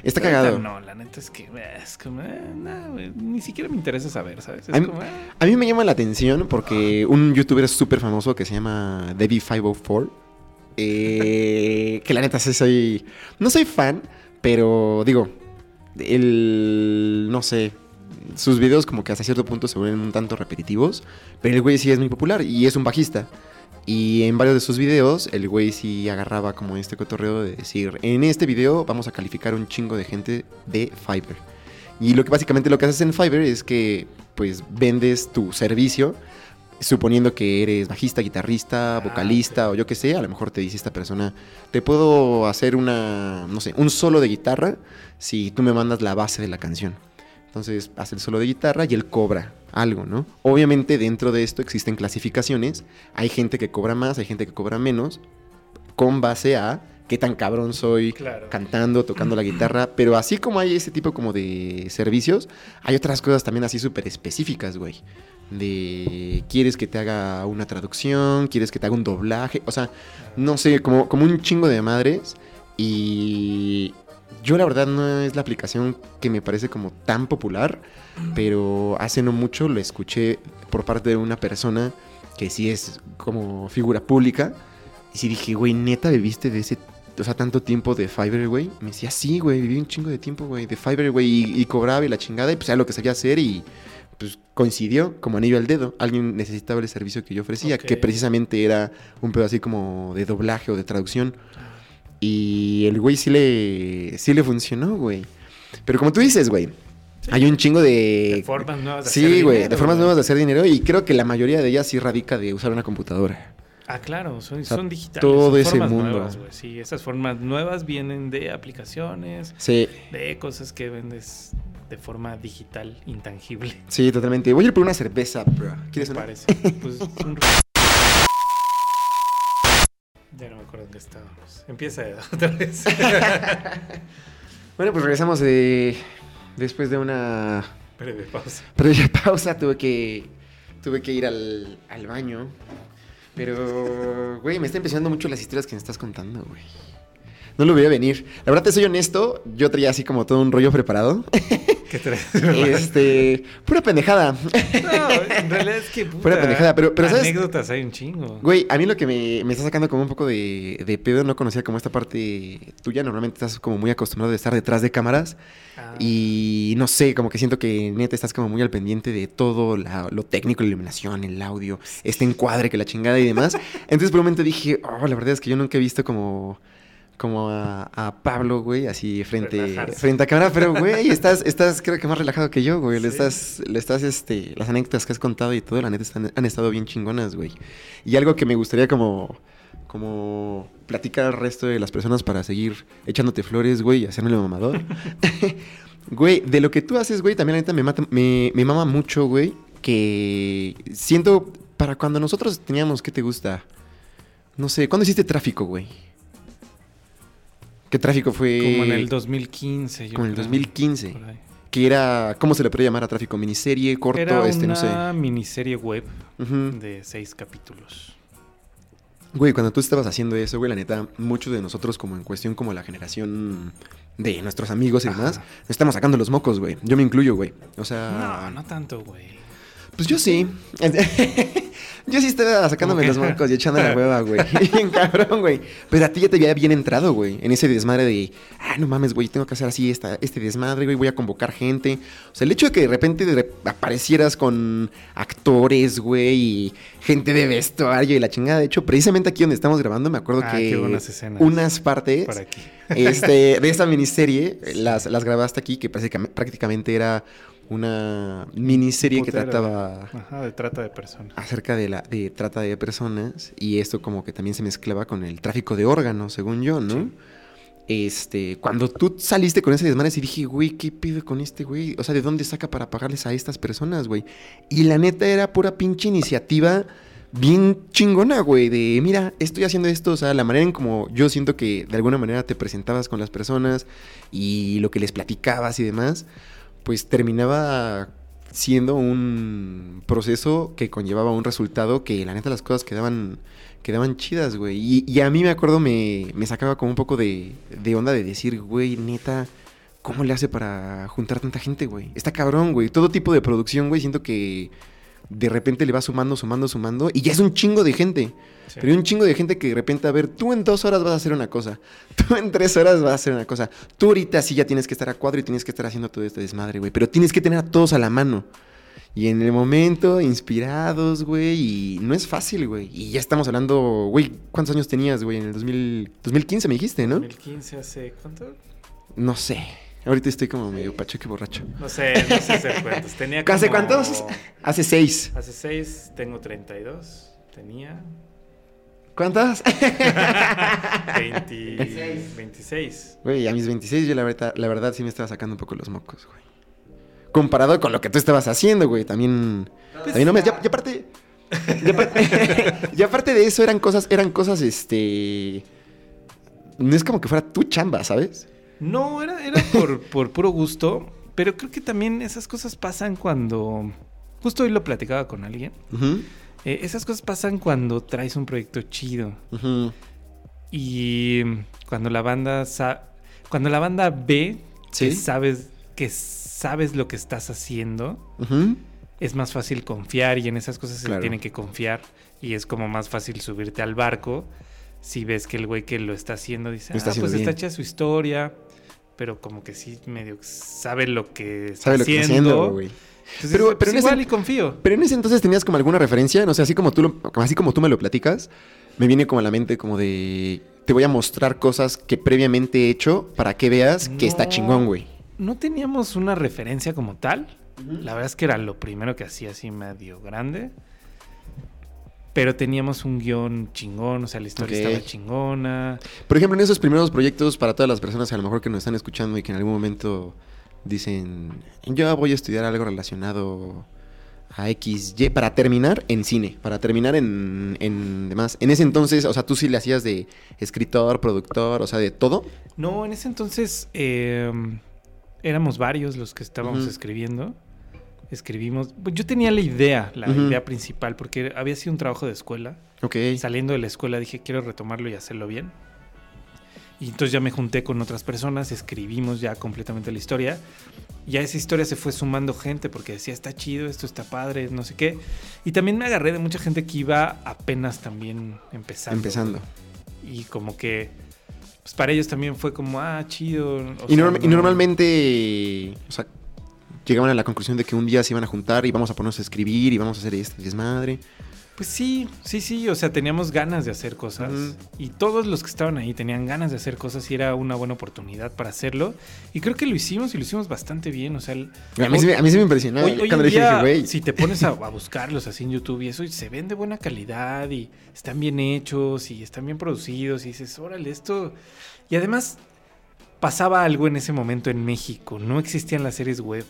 Está cagado. No, la neta es que es como, eh, ni siquiera me interesa saber, ¿sabes? Es A como, eh, A mí me llama la atención porque un youtuber súper famoso que se llama Debbie504, eh, que la neta sí soy... No soy fan, pero digo, el... no sé, sus videos como que hasta cierto punto se vuelven un tanto repetitivos, pero el güey sí es muy popular y es un bajista. Y en varios de sus videos, el güey sí agarraba como este cotorreo de decir, en este video vamos a calificar un chingo de gente de Fiverr. Y lo que básicamente lo que haces en Fiverr es que pues vendes tu servicio suponiendo que eres bajista, guitarrista, Ah, vocalista o yo qué sé, a lo mejor te dice esta persona, te puedo hacer una, no sé, un solo de guitarra si tú me mandas la base de la canción. Entonces hace el solo de guitarra y él cobra algo, ¿no? Obviamente dentro de esto existen clasificaciones, hay gente que cobra más, hay gente que cobra menos, con base a qué tan cabrón soy, Claro. cantando, tocando la guitarra, [CLEARS THROAT] pero así como hay ese tipo como de servicios, hay otras cosas también así súper específicas, güey. De quieres que te haga una traducción, quieres que te haga un doblaje, o sea, no sé, como, como un chingo de madres. Y yo la verdad no es la aplicación que me parece como tan popular, pero hace no mucho lo escuché por parte de una persona que sí es como figura pública. Y sí dije, güey, neta, viviste de ese, o sea, tanto tiempo de Fiverr, güey. Me decía, sí, güey, viví un chingo de tiempo, güey, de Fiverr, güey, y, y cobraba y la chingada, y pues era lo que sabía hacer y pues coincidió como anillo al dedo. Alguien necesitaba el servicio que yo ofrecía, que precisamente era un pedo así como de doblaje o de traducción. Y el güey sí le, sí le funcionó, güey. Pero como tú dices, güey, hay un chingo de... De formas nuevas de hacer Sí, güey, dinero, de formas nuevas de hacer dinero y creo que la mayoría de ellas sí radica de usar una computadora. Ah, claro, son, sea, son digitales. todo son ese formas mundo. nuevas, güey. Sí, esas formas nuevas vienen de aplicaciones, Sí, de cosas que vendes de forma digital, intangible. sí, totalmente. Voy a ir por una cerveza, bro. ¿Quieres una? parece. Pues un... [LAUGHS] Ya no me acuerdo en qué estábamos. Empieza [LAUGHS] otra vez. [LAUGHS] Bueno, pues regresamos de... Después de una Breve pausa. previa pausa, tuve que... Tuve que ir al, al baño. Pero, güey, me está impresionando mucho las historias que me estás contando, güey. No lo veía venir. La verdad, te soy honesto, yo traía así como todo un rollo preparado. [LAUGHS] ¿Qué? Este, pura pendejada. No, en realidad es que. Fuera pendejada, pero- pero ¿sabes? Anécdotas hay un chingo. Güey, a mí lo que me, me está sacando como un poco de, de pedo, no conocía como esta parte tuya. Normalmente estás como muy acostumbrado de estar detrás de cámaras. Ah, Y no sé, como que siento que neta estás como muy al pendiente de todo la- lo técnico, la iluminación, el audio, este encuadre, que la chingada y demás. Entonces por un momento dije, oh, la verdad es que yo nunca he visto como, como a, a Pablo, güey, así frente, Relajarse. frente a cámara. Pero, güey, [LAUGHS] estás, estás creo que más relajado que yo, güey. Le estás, le estás, este, las anécdotas que has contado y todo, la neta están- han estado bien chingonas, güey. Y algo que me gustaría como como platicar al resto de las personas para seguir echándote flores, güey, y hacérmelo mamador. [LAUGHS] [LAUGHS] güey, de lo que tú haces, güey, también la neta me, mata, me, me mama mucho, güey, que siento, para cuando nosotros teníamos, ¿qué te gusta? No sé, ¿cuándo hiciste tráfico, güey? ¿Qué tráfico fue? Como en el 2015. yo Como en el creo, 2015. por ahí. Que era, ¿cómo se le puede llamar a tráfico? ¿Miniserie, corto, Era este, una no sé? miniserie web de seis capítulos. Güey, cuando tú estabas haciendo eso, güey, la neta, muchos de nosotros, como en cuestión como la generación de nuestros amigos y Ajá. demás, nos estamos sacando los mocos, güey. Yo me incluyo, güey. O sea, No, no tanto, güey. pues yo sí. [LAUGHS] yo sí estaba sacándome ¿Cómo los mocos y echando la hueva, güey. [LAUGHS] Bien cabrón, güey. Pero a ti ya te había bien entrado, güey, en ese desmadre de, ah, no mames, güey, tengo que hacer así esta, este desmadre, güey, voy a convocar gente. O sea, el hecho de que de repente de aparecieras con actores, güey, y gente de vestuario y la chingada. De hecho, precisamente aquí donde estamos grabando, me acuerdo Ah, que escenas. unas partes Por aquí. este, de [LAUGHS] esta miniserie las, las grabaste aquí, que prácticamente era una miniserie que trataba Ajá, de trata de personas. acerca de la de trata de personas y esto como que también se mezclaba con el tráfico de órganos, según yo, ¿no? Sí. Este, cuando tú saliste con ese desmadre, sí dije, güey, ¿qué pido con este güey? O sea, ¿de dónde saca para pagarles a estas personas, güey? Y la neta era pura pinche iniciativa bien chingona, güey, de, mira, estoy haciendo esto, o sea, la manera en como yo siento que de alguna manera te presentabas con las personas y lo que les platicabas y demás, pues terminaba siendo un proceso que conllevaba un resultado que la neta las cosas quedaban quedaban chidas, güey. Y, y a mí me acuerdo me, me sacaba como un poco de, de onda de decir, güey, neta, ¿cómo le hace para juntar tanta gente, güey? Está cabrón, güey. Todo tipo de producción, güey, siento que de repente le va sumando, sumando, sumando y ya es un chingo de gente. Sí. Pero hay un chingo de gente que de repente, a ver, tú en dos horas vas a hacer una cosa, [LAUGHS] tú en tres horas vas a hacer una cosa, tú ahorita sí ya tienes que estar a cuadro y tienes que estar haciendo todo este desmadre, güey, pero tienes que tener a todos a la mano. Y en el momento, inspirados, güey, y no es fácil, güey. Y ya estamos hablando, güey, ¿cuántos años tenías, güey? En el 2000, 2015 me dijiste, ¿no? 2015 hace cuánto? No sé. Ahorita estoy como medio pacheco y borracho. No sé, no sé hacer cuentos. Tenía [LAUGHS] ¿Hace como- cuántos? Hace seis. Hace 6, tengo 32. Tenía ¿Cuántas? 20 26. Güey, a mis 26 yo la verdad, la verdad sí me estaba sacando un poco los mocos, güey. Comparado con lo que tú estabas haciendo, güey, también... también no me... Ya, ya aparte... Ya aparte, [LAUGHS] ya aparte de eso eran cosas, eran cosas, este... No es como que fuera tu chamba, ¿sabes? No, era, era por, por puro gusto. Pero creo que también esas cosas pasan cuando. Justo hoy lo platicaba con alguien. Eh, esas cosas pasan cuando traes un proyecto chido. Y cuando la banda cuando la banda ve Sí. que sabes que sabes lo que estás haciendo, es más fácil confiar y en esas cosas se Claro. tiene que confiar y es como más fácil subirte al barco si ves que el güey que lo está haciendo dice, está ah, pues haciendo está bien". hecha su historia, pero como que sí medio sabe lo que está Sabe lo que está haciendo. haciendo, güey. Entonces, Pero- pues pero en ese- igual y confío. Pero en ese entonces tenías como alguna referencia, no sé, así como tú, lo- así como tú me lo platicas, me viene como a la mente como de... Te voy a mostrar cosas que previamente he hecho para que veas que está chingón, güey. No teníamos una referencia como tal. La verdad es que era lo primero que hacía así medio grande. Pero teníamos un guion chingón, o sea, la historia estaba chingona. Por ejemplo, en esos primeros proyectos, para todas las personas a lo mejor que nos están escuchando y que en algún momento dicen, yo voy a estudiar algo relacionado a X, Y, para terminar en cine, para terminar en, en demás. En ese entonces, o sea, tú sí le hacías de escritor, productor, o sea, de todo. No, en ese entonces eh, éramos varios los que estábamos escribiendo. Escribimos. pues, Yo tenía la idea, la idea principal, porque había sido un trabajo de escuela. Ok. Saliendo de la escuela dije, quiero retomarlo y hacerlo bien. Y entonces ya me junté con otras personas, escribimos ya completamente la historia. ya esa historia se fue sumando gente porque decía, está chido, esto está padre, no sé qué. Y también me agarré de mucha gente que iba apenas también empezando. Empezando. Y como que, pues para ellos también fue como, ah, chido. o Y, sea, norm- y no- normalmente, o sea, llegaban a la conclusión de que un día se iban a juntar y vamos a ponernos a escribir y vamos a hacer este desmadre. Pues sí, sí, sí, o sea, teníamos ganas de hacer cosas. Y todos los que estaban ahí tenían ganas de hacer cosas y era una buena oportunidad para hacerlo. Y creo que lo hicimos y lo hicimos bastante bien, o sea... el- A mí, se me, a mí se me impresionó Hoy, hoy cuando dije, güey. si te pones a, a buscarlos así en YouTube y eso, y se ven de buena calidad y están bien hechos y están bien producidos y dices, órale, esto... Y además pasaba algo en ese momento en México, no existían las series web.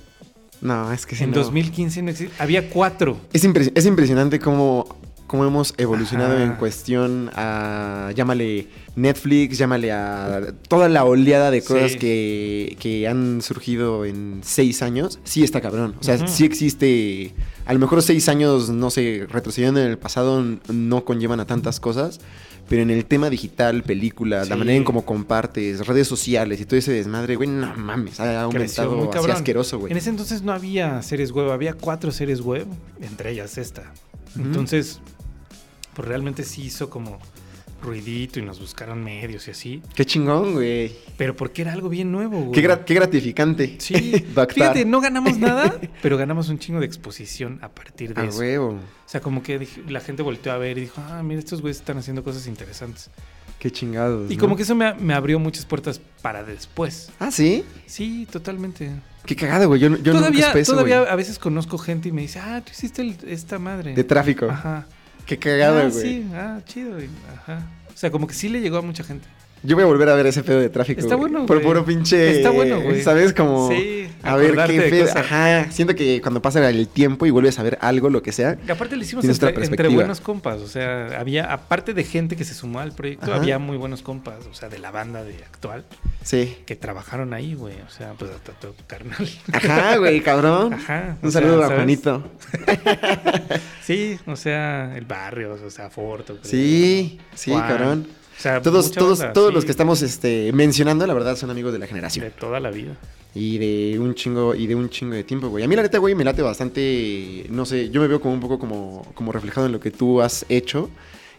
No, es que sí, en no. 2015 no existía, había cuatro. Es, impres- es impresionante cómo, cómo hemos evolucionado Ajá. en cuestión a, llámale Netflix, llámale a toda la oleada de cosas Sí. que, que han surgido en seis años. Sí está cabrón. O sea, sí existe, a lo mejor seis años, no sé, retrocediendo en el pasado no conllevan a tantas cosas. Pero en el tema digital, películas, la manera en cómo compartes, redes sociales y todo ese desmadre, güey, no mames, ha Creció muy aumentado así asqueroso, güey. En ese entonces no había series web, había cuatro series web, entre ellas esta. Entonces, pues realmente sí hizo como ruidito y nos buscaron medios y así. Qué chingón, güey. Pero porque era algo bien nuevo, güey. Qué, gra- qué gratificante. Sí, [LAUGHS] fíjate, no ganamos nada, [LAUGHS] pero ganamos un chingo de exposición a partir de A eso. huevo. O sea, como que la gente volteó a ver y dijo, ah, mira, estos güeyes están haciendo cosas interesantes. Qué chingados. Y ¿no? como que eso me, me abrió muchas puertas para después. Ah, sí. Sí, totalmente. Qué cagado, güey. Yo, yo nunca todavía supe eso, todavía güey. a veces conozco gente y me dice, ah, tú hiciste el- esta madre. De tráfico. Ajá. Qué cagado, ah, güey. sí, ah, chido. Ajá. O sea, como que sí le llegó a mucha gente. Yo voy a volver a ver ese pedo de tráfico. Está güey. bueno, Por güey. puro pinche. Está bueno, güey. ¿Sabes? Como. Sí, A ver qué pedo. Ajá. Siento que cuando pasa el tiempo y vuelves a ver algo, lo que sea. Y aparte lo hicimos entre, entre buenos compas. O sea, había, aparte de gente que se sumó al proyecto, Ajá. había muy buenos compas. O sea, de la banda de actual, Sí. que trabajaron ahí, güey. O sea, pues hasta tu carnal. Ajá, güey, cabrón. [LAUGHS] Ajá. Un sea, saludo a ¿sabes? Juanito. [LAUGHS] Sí, o sea, el barrio, o sea, Forto. creo, Sí, ¿no? sí, Juan. cabrón. O sea, Todos, todos, banda, todos sí, los que estamos este, mencionando, la verdad, son amigos de la generación. De toda la vida. Y de un chingo, y de un chingo de tiempo, güey. A mí la neta, güey, me late bastante, no sé, yo me veo como un poco como, como reflejado en lo que tú has hecho.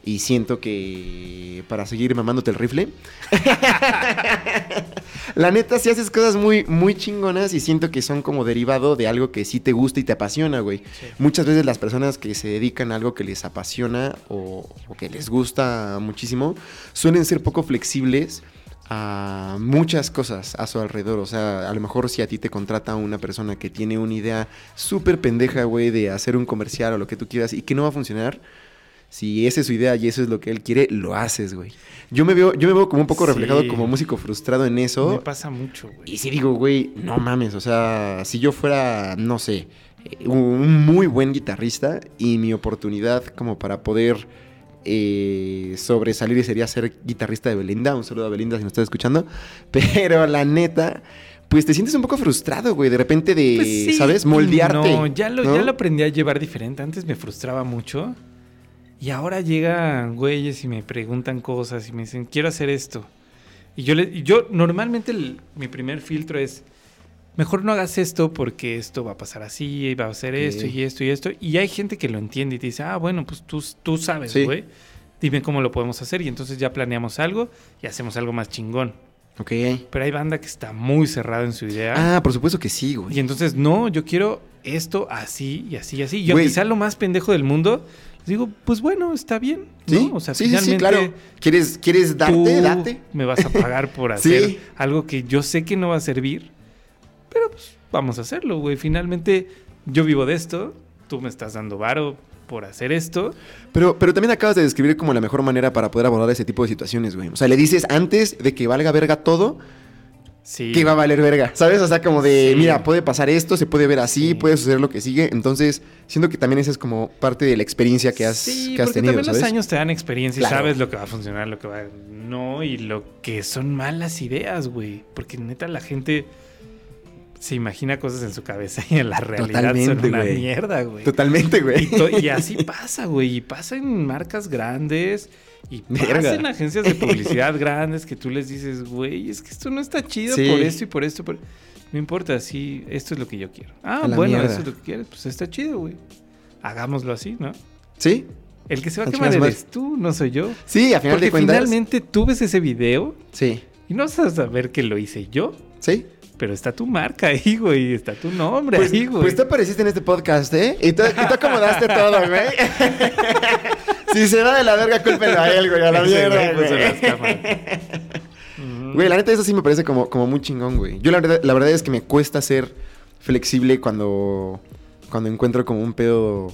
Y siento que para seguir mamándote el rifle. [LAUGHS] la neta, si haces cosas muy, muy chingonas y siento que son como derivado de algo que sí te gusta y te apasiona, güey. Sí. Muchas veces las personas que se dedican a algo que les apasiona o, o que les gusta muchísimo suelen ser poco flexibles a muchas cosas a su alrededor. O sea, a lo mejor si a ti te contrata una persona que tiene una idea súper pendeja, güey, de hacer un comercial o lo que tú quieras y que no va a funcionar. Si esa es su idea y eso es lo que él quiere, lo haces, güey. Yo me veo, yo me veo como un poco Sí. reflejado como músico frustrado en Me eso. pasa mucho, güey. Y si digo, güey, no mames, o sea, si yo fuera, no sé, eh, un muy buen guitarrista y mi oportunidad como para poder eh, sobresalir sería ser guitarrista de Belinda, un saludo a Belinda si nos estás escuchando, [LAUGHS] pero la neta, pues te sientes un poco frustrado, güey, de repente de, Pues sí ¿sabes? Moldearte. No, ya lo, ¿no? ya lo aprendí a llevar diferente. Antes me frustraba mucho. Y ahora llegan güeyes y me preguntan cosas y me dicen, quiero hacer esto. Y yo, le, y yo normalmente el- mi primer filtro es, mejor no hagas esto porque esto va a pasar así, y va a hacer esto y esto y esto. Y hay gente que lo entiende y te dice, ah, bueno, pues tú, tú sabes, Sí. güey. Dime cómo lo podemos hacer. Y entonces ya planeamos algo y hacemos algo más chingón. Ok. Pero hay banda que está muy cerrada en su idea. Ah, por supuesto que sí, güey. Y entonces, no, yo quiero esto así y así y así. Yo Güey. quizá lo más pendejo del mundo, digo, pues bueno, está bien. ¿no? Sí, O sea, sí, sí, sí, finalmente claro. ¿Quieres, quieres darte? tú Date. me vas a pagar por [LAUGHS] hacer Sí. algo que yo sé que no va a servir, pero pues vamos a hacerlo, güey. Finalmente, yo vivo de esto, tú me estás dando varo por hacer esto. Pero, pero también acabas de describir como la mejor manera para poder abordar ese tipo de situaciones, güey. O sea, le dices antes de que valga verga todo, Sí. que va a valer verga, ¿sabes? O sea, como de, Sí. mira, puede pasar esto, se puede ver así, Sí. puede suceder lo que sigue. Entonces, siento que también esa es como parte de la experiencia que has, que has porque tenido, también ¿sabes? los años te dan experiencia Claro. y sabes lo que va a funcionar, lo que va no y lo que son malas ideas, güey. Porque neta la gente se imagina cosas en su cabeza y en la realidad son Totalmente, una güey. mierda, güey. Totalmente, Y, güey. to- y [LAUGHS] así pasa, güey. Y pasa en marcas grandes. Y [LAUGHS] en agencias de publicidad grandes que tú les dices, güey, es que esto no está chido Sí. por esto y por esto. por-". No importa, si esto es lo que yo quiero. Ah, bueno, mierda. eso es lo que quieres. Pues está chido, güey. Hagámoslo así, ¿no? ¿Sí? El que se va a quemar eres tú, no soy yo. Sí, a final Porque de cuentas. finalmente tú ves ese video Sí. y no vas a saber que lo hice yo. ¿Sí? Pero está tu marca ahí, güey. Está tu nombre Pues, ahí, güey. pues tú apareciste en este podcast, ¿eh? Y tú, y tú acomodaste todo, güey. [LAUGHS] si se va de la verga, cúlpelo a él, güey, a la mierda, güey puso güey. la neta, eso sí me parece como, como muy chingón, güey. Yo la verdad, la verdad es que me cuesta ser flexible cuando, cuando encuentro como un pedo,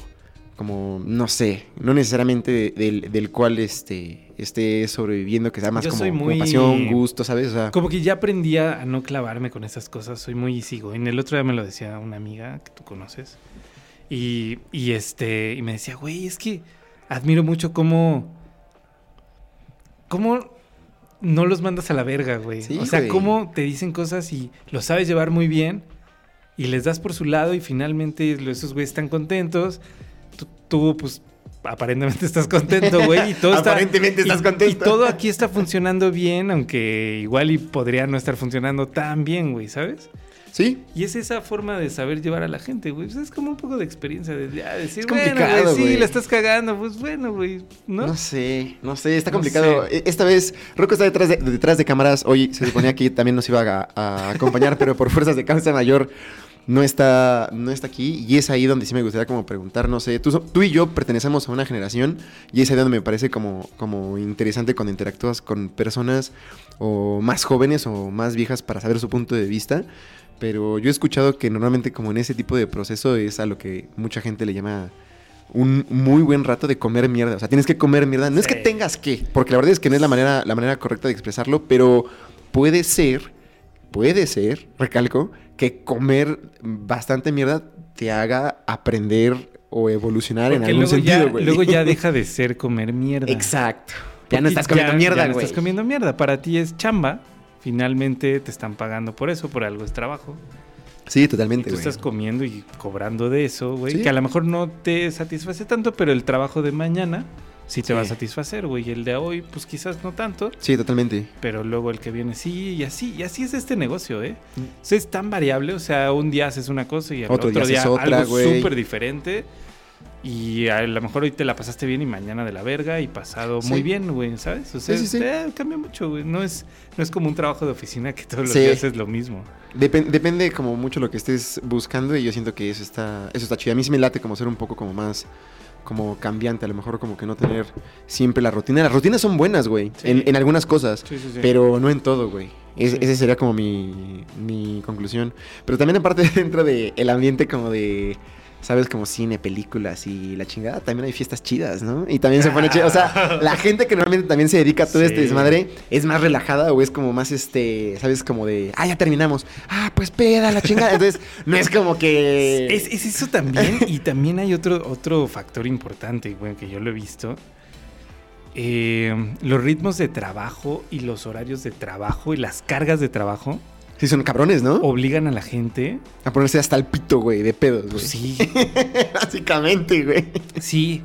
como, no sé, no necesariamente del, del cual este, esté sobreviviendo, que sea más Yo como, soy como muy- pasión, gusto, ¿sabes? O sea, Como que ya aprendí a no clavarme con esas cosas. Soy muy sigo. En el otro día me lo decía una amiga que tú conoces. Y, y este, y me decía, güey, es que admiro mucho cómo. cómo no los mandas a la verga, güey. Sí, o sea, güey. cómo te dicen cosas y lo sabes llevar muy bien. Y les das por su lado y finalmente esos güeyes están contentos. Tú, tú, pues, aparentemente [LAUGHS] estás contento, güey. Y todo está... Aparentemente estás y- contento. Y todo aquí está funcionando bien, aunque igual y podría no estar funcionando tan bien, güey, ¿sabes? Sí, Y es esa forma de saber llevar a la gente, güey. Es como un poco de experiencia, de ya decir, Es bueno, güey, sí, la estás cagando, pues bueno, güey, ¿no? ¿No? sé, no sé, está No complicado. sé. E- Esta vez, Rocco está detrás de, detrás de cámaras. Hoy se suponía que también nos iba a, a acompañar, pero por fuerzas de causa mayor no está, no está aquí. Y es ahí donde sí me gustaría como preguntar, no sé, tú, tú y yo pertenecemos a una generación y es ahí donde me parece como, como interesante cuando interactúas con personas o más jóvenes o más viejas para saber su punto de vista. Pero yo he escuchado que normalmente como en ese tipo de proceso es a lo que mucha gente le llama un muy buen rato de comer mierda. O sea, tienes que comer mierda. No es que tengas que, porque la verdad es que no es la manera, la manera correcta de expresarlo, pero puede ser, puede ser, recalco, que comer bastante mierda te haga aprender o evolucionar en algún luego, sentido, ya, güey. luego ya [LAUGHS] deja de ser comer mierda. Exacto. Ya no estás comiendo ya- mierda, ya no güey. estás comiendo mierda. Para ti es chamba. Finalmente te están pagando por eso, por algo es trabajo. Sí, Y totalmente, tú güey. estás comiendo y cobrando de eso, güey. Sí. Que a lo mejor no te satisface tanto, pero el trabajo de mañana sí te Sí. va a satisfacer, güey. Y el de hoy, pues quizás no tanto. Sí, totalmente. Pero luego el que viene sí, y así, y así es este negocio, ¿eh? Mm. O sea, es tan variable, o sea, un día haces una cosa y al Otro otro, día día, haces otra, algo súper diferente. Y a lo mejor hoy te la pasaste bien y mañana de la verga y pasado Sí. muy bien, güey, ¿sabes? O sea, Sí, sí, sí. eh, cambia mucho, güey. No es, no es como un trabajo de oficina que todos los días es lo mismo. Depen- depende como mucho lo que estés buscando y yo siento que eso está, eso está chido. A mí sí me late como ser un poco como más como cambiante, a lo mejor como que no tener siempre la rutina. Las rutinas son buenas, güey, Sí. en, en algunas cosas, Sí, sí, sí. pero no en todo, güey. Es-. Ese sería como mi, mi conclusión. Pero también aparte [LAUGHS] dentro del el ambiente como de... ¿Sabes? Como cine, películas y la chingada. También hay fiestas chidas, ¿no? Y también se pone chido. O sea, [LAUGHS] la gente que normalmente también se dedica a todo este desmadre es más relajada o es como más, este, ¿sabes? Como de, ah, ya terminamos. Ah, pues peda, la chingada. Entonces, no es como que... [LAUGHS] Es, es eso también, y también hay otro, otro factor importante, güey, que yo lo he visto. Eh, los ritmos de trabajo y los horarios de trabajo y las cargas de trabajo Sí, son cabrones, ¿no? obligan a la gente. A ponerse hasta el pito, güey, de pedos, güey. Pues sí, [LAUGHS] Básicamente, güey. sí.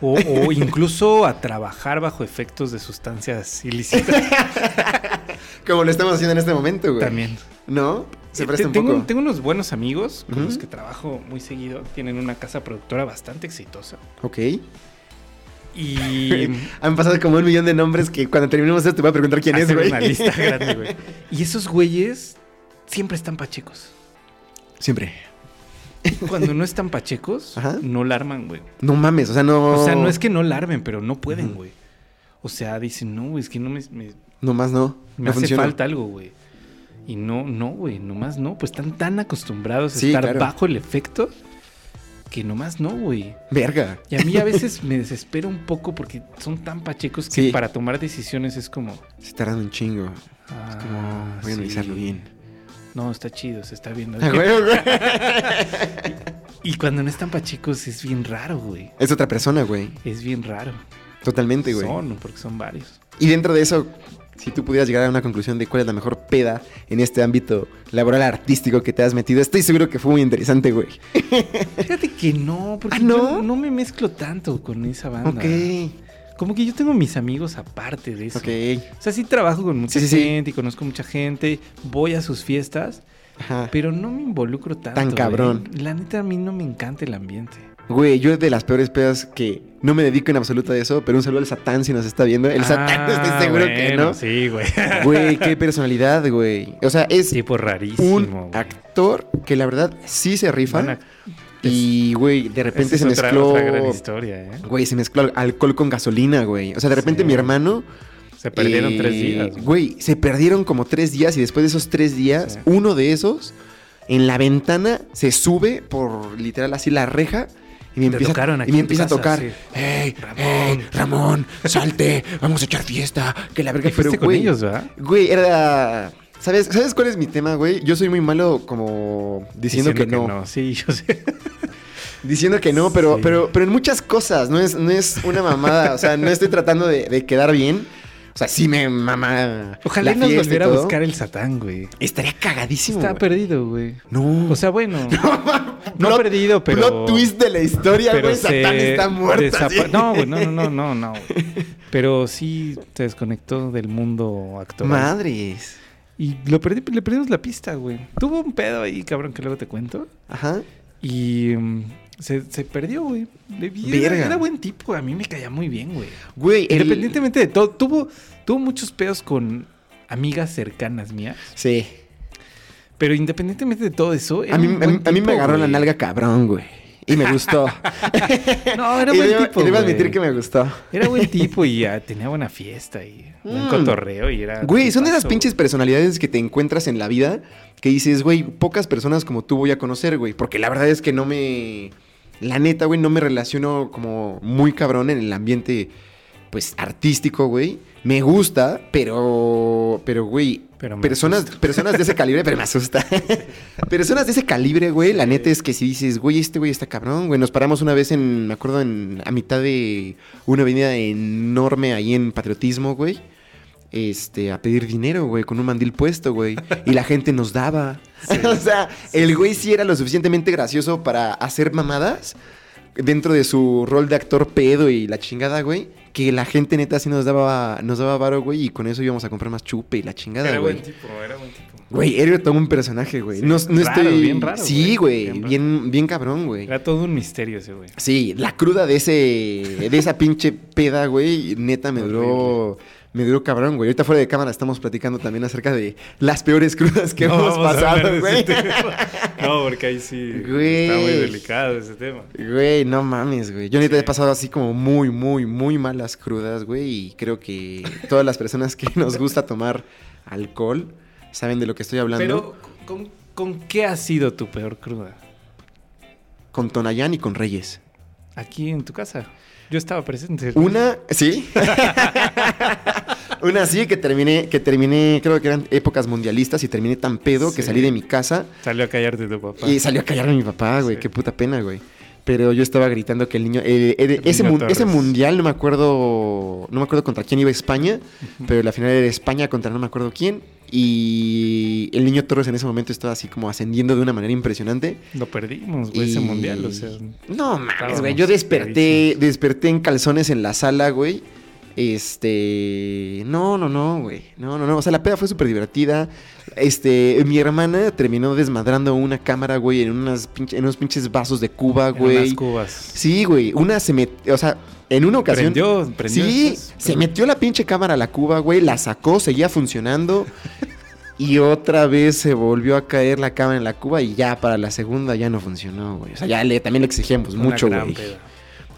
O, o [LAUGHS] incluso a trabajar bajo efectos de sustancias ilícitas [LAUGHS] Como lo estamos haciendo en este momento, güey. también. ¿No? Se Eh, presta te- un tengo, poco. tengo unos buenos amigos con los que trabajo muy seguido. Tienen una casa productora bastante exitosa. Ok. Y [LAUGHS] Han pasado como un millón de nombres que cuando terminemos esto te voy a preguntar quién es, güey. una lista [LAUGHS] grande, güey. Y esos güeyes siempre están pachecos. Siempre. Cuando no están pachecos, [LAUGHS] Ajá. no la arman, güey. No mames, o sea, no... O sea, no es que no la armen, pero no pueden, güey. O sea, dicen, no, güey, es que no me, me, No más no. me no hace funciona. falta algo, güey. Y no, no, güey, nomás no. Pues están tan acostumbrados a Sí, estar claro. bajo el efecto que nomás no, güey. Verga. Y a mí a veces me desespero un poco porque son tan pachecos que Sí. para tomar decisiones es como... Se tardan un chingo. ah, Es como, voy a analizarlo bien. No, está chido, se está viendo. Ah. [LAUGHS] Y cuando no están pachecos es bien raro, güey. Es otra persona, güey. Es bien raro. Totalmente, güey. Son, porque son varios. Y dentro de eso, si tú pudieras llegar a una conclusión de cuál es la mejor peda en este ámbito laboral artístico que te has metido, estoy seguro que fue muy interesante, güey. [LAUGHS] Fíjate que no, porque ¿Ah, no? yo no me mezclo tanto con esa banda. Ok, Como que yo tengo mis amigos aparte de eso. ok. O sea, sí trabajo con mucha Sí, sí, sí. gente y conozco mucha gente, voy a sus fiestas, Ajá. pero no me involucro tanto. Tan cabrón. güey. La neta, a mí no me encanta el ambiente. Güey, yo de las peores pedas que no me dedico en absoluto a eso, pero un saludo al Satán si nos está viendo. El Satán Ah, estoy seguro que bueno, no. Sí, güey. [LAUGHS] Güey, qué personalidad, güey. O sea, es Tipo rarísimo. un güey. actor que la verdad sí se rifa. Buena- Y, güey, de repente se otra- mezcló. otra gran historia, ¿eh? Güey, se mezcló al- alcohol con gasolina, güey. O sea, de repente Sí. mi hermano. Se perdieron eh, tres días. güey. Güey, se perdieron como tres días y después de esos tres días, Sí. uno de esos, en la ventana, se sube por literal así la reja. Y me empieza, y me a tocar. sí. ¡Ey, Ramón. ey, Ramón, salte! Vamos a echar fiesta. Que la verga, ¿Y fuiste con güey, ellos, ¿verdad? Güey, era. ¿Sabes, ¿Sabes cuál es mi tema, güey? Yo soy muy malo como diciendo, que, no. Sí, yo sé. [LAUGHS] Diciendo que no, pero, Sí. pero, pero en muchas cosas. No es, no es una mamada. o sea, no estoy tratando de, de quedar bien. O sea, sí me mama. Ojalá la nos volviera a buscar el Satán, güey. Estaría cagadísimo. Está güey. perdido, güey. No. O sea, bueno. [LAUGHS] no Plot- perdido, pero. Plot twist de la historia, pero güey. Satán está muerto. No, güey, no, no, no, no, no. [LAUGHS] Pero sí se desconectó del mundo actual. Madres. Y lo perdí, le perdimos la pista, güey. Tuvo un pedo ahí, cabrón, que luego te cuento. Ajá. Y mm, se, se perdió, güey. Era, era buen tipo, a mí me caía muy bien, güey. Güey, el- Independientemente de todo, tuvo, tuvo muchos pedos con amigas cercanas mías. Sí. Pero independientemente de todo eso, A mí, un a mí- buen a mí me agarró la nalga cabrón, güey. Y me gustó. [LAUGHS] No, era buen tipo. y debo admitir que me gustó. Era buen [LAUGHS] tipo y tenía buena fiesta y Mm. cotorreo y era. Güey, son de esas pinches personalidades que te encuentras en la vida que dices, güey, pocas personas como tú voy a conocer, güey. Porque la verdad es que no me. La neta, güey, no me relaciono como muy cabrón en el ambiente, pues, artístico, güey. Me gusta, pero. Pero, güey. Pero Personas, asusta. personas de ese calibre, pero me asusta. [LAUGHS] personas de ese calibre, güey. La neta es que si dices, güey, este güey está cabrón, güey. Nos paramos una vez en, me acuerdo, en, a mitad de una avenida enorme ahí en Patriotismo, güey este, a pedir dinero, güey, con un mandil puesto, güey. Y la gente nos daba. [LAUGHS] o sea, el güey sí era lo suficientemente gracioso para hacer mamadas dentro de su rol de actor pedo y la chingada, güey. Que la gente neta sí nos daba, nos daba varo, güey, y con eso íbamos a comprar más chupe y la chingada, Era güey. buen tipo, era buen tipo. Güey, era todo un personaje, güey. Sí, no, no raro, estoy. bien raro, sí, güey, güey. bien Bien, bien, cabrón, güey. Era todo un misterio ese, güey. Sí, la cruda de ese. de esa pinche peda, güey. Neta me duró. Me duró cabrón, güey. Ahorita fuera de cámara estamos platicando también acerca de las peores crudas que [LAUGHS] No hemos pasado, güey. [LAUGHS] No, porque ahí sí Güey. está muy delicado ese tema. Güey, no mames, güey. Yo neta Sí. he pasado así como muy, muy, muy malas crudas, güey. Y creo que todas las personas que nos gusta tomar alcohol saben de lo que estoy hablando. Pero, ¿con, con qué ha sido tu peor cruda? Con Tonayán y con Reyes. Aquí en tu casa. Yo estaba presente. Una, sí. [LAUGHS] Una sí que terminé, que terminé, creo que eran épocas mundialistas y terminé tan pedo que salí de mi casa Salió a callarte tu papá. y salió a callarme mi papá, güey. Sí. Qué puta pena, güey. Pero yo estaba gritando que el niño. eh, eh, ese, niño mun- ese mundial no me acuerdo. No me acuerdo contra quién iba España. Pero la final era España contra no me acuerdo quién. Y el niño Torres en ese momento estaba así como ascendiendo de una manera impresionante. Lo perdimos, güey, ese mundial, o sea. No mames, güey. Yo desperté, desperté en calzones en la sala, güey. Este. No, no, no, güey. No, no, no. O sea, la peda fue súper divertida. Este. Mi hermana terminó desmadrando una cámara, güey, en, unas pinche- en unos pinches vasos de Cuba, en güey. unas cubas. Sí, güey. Una se metió. O sea, en una ocasión. Prendió, prendió Sí, esas, se metió la pinche cámara a la Cuba, güey. La sacó, seguía funcionando. Y otra vez se volvió a caer la cámara en la Cuba y ya para la segunda ya no funcionó, güey. O sea, ya le, también le exigíamos Una mucho, gran güey. peda.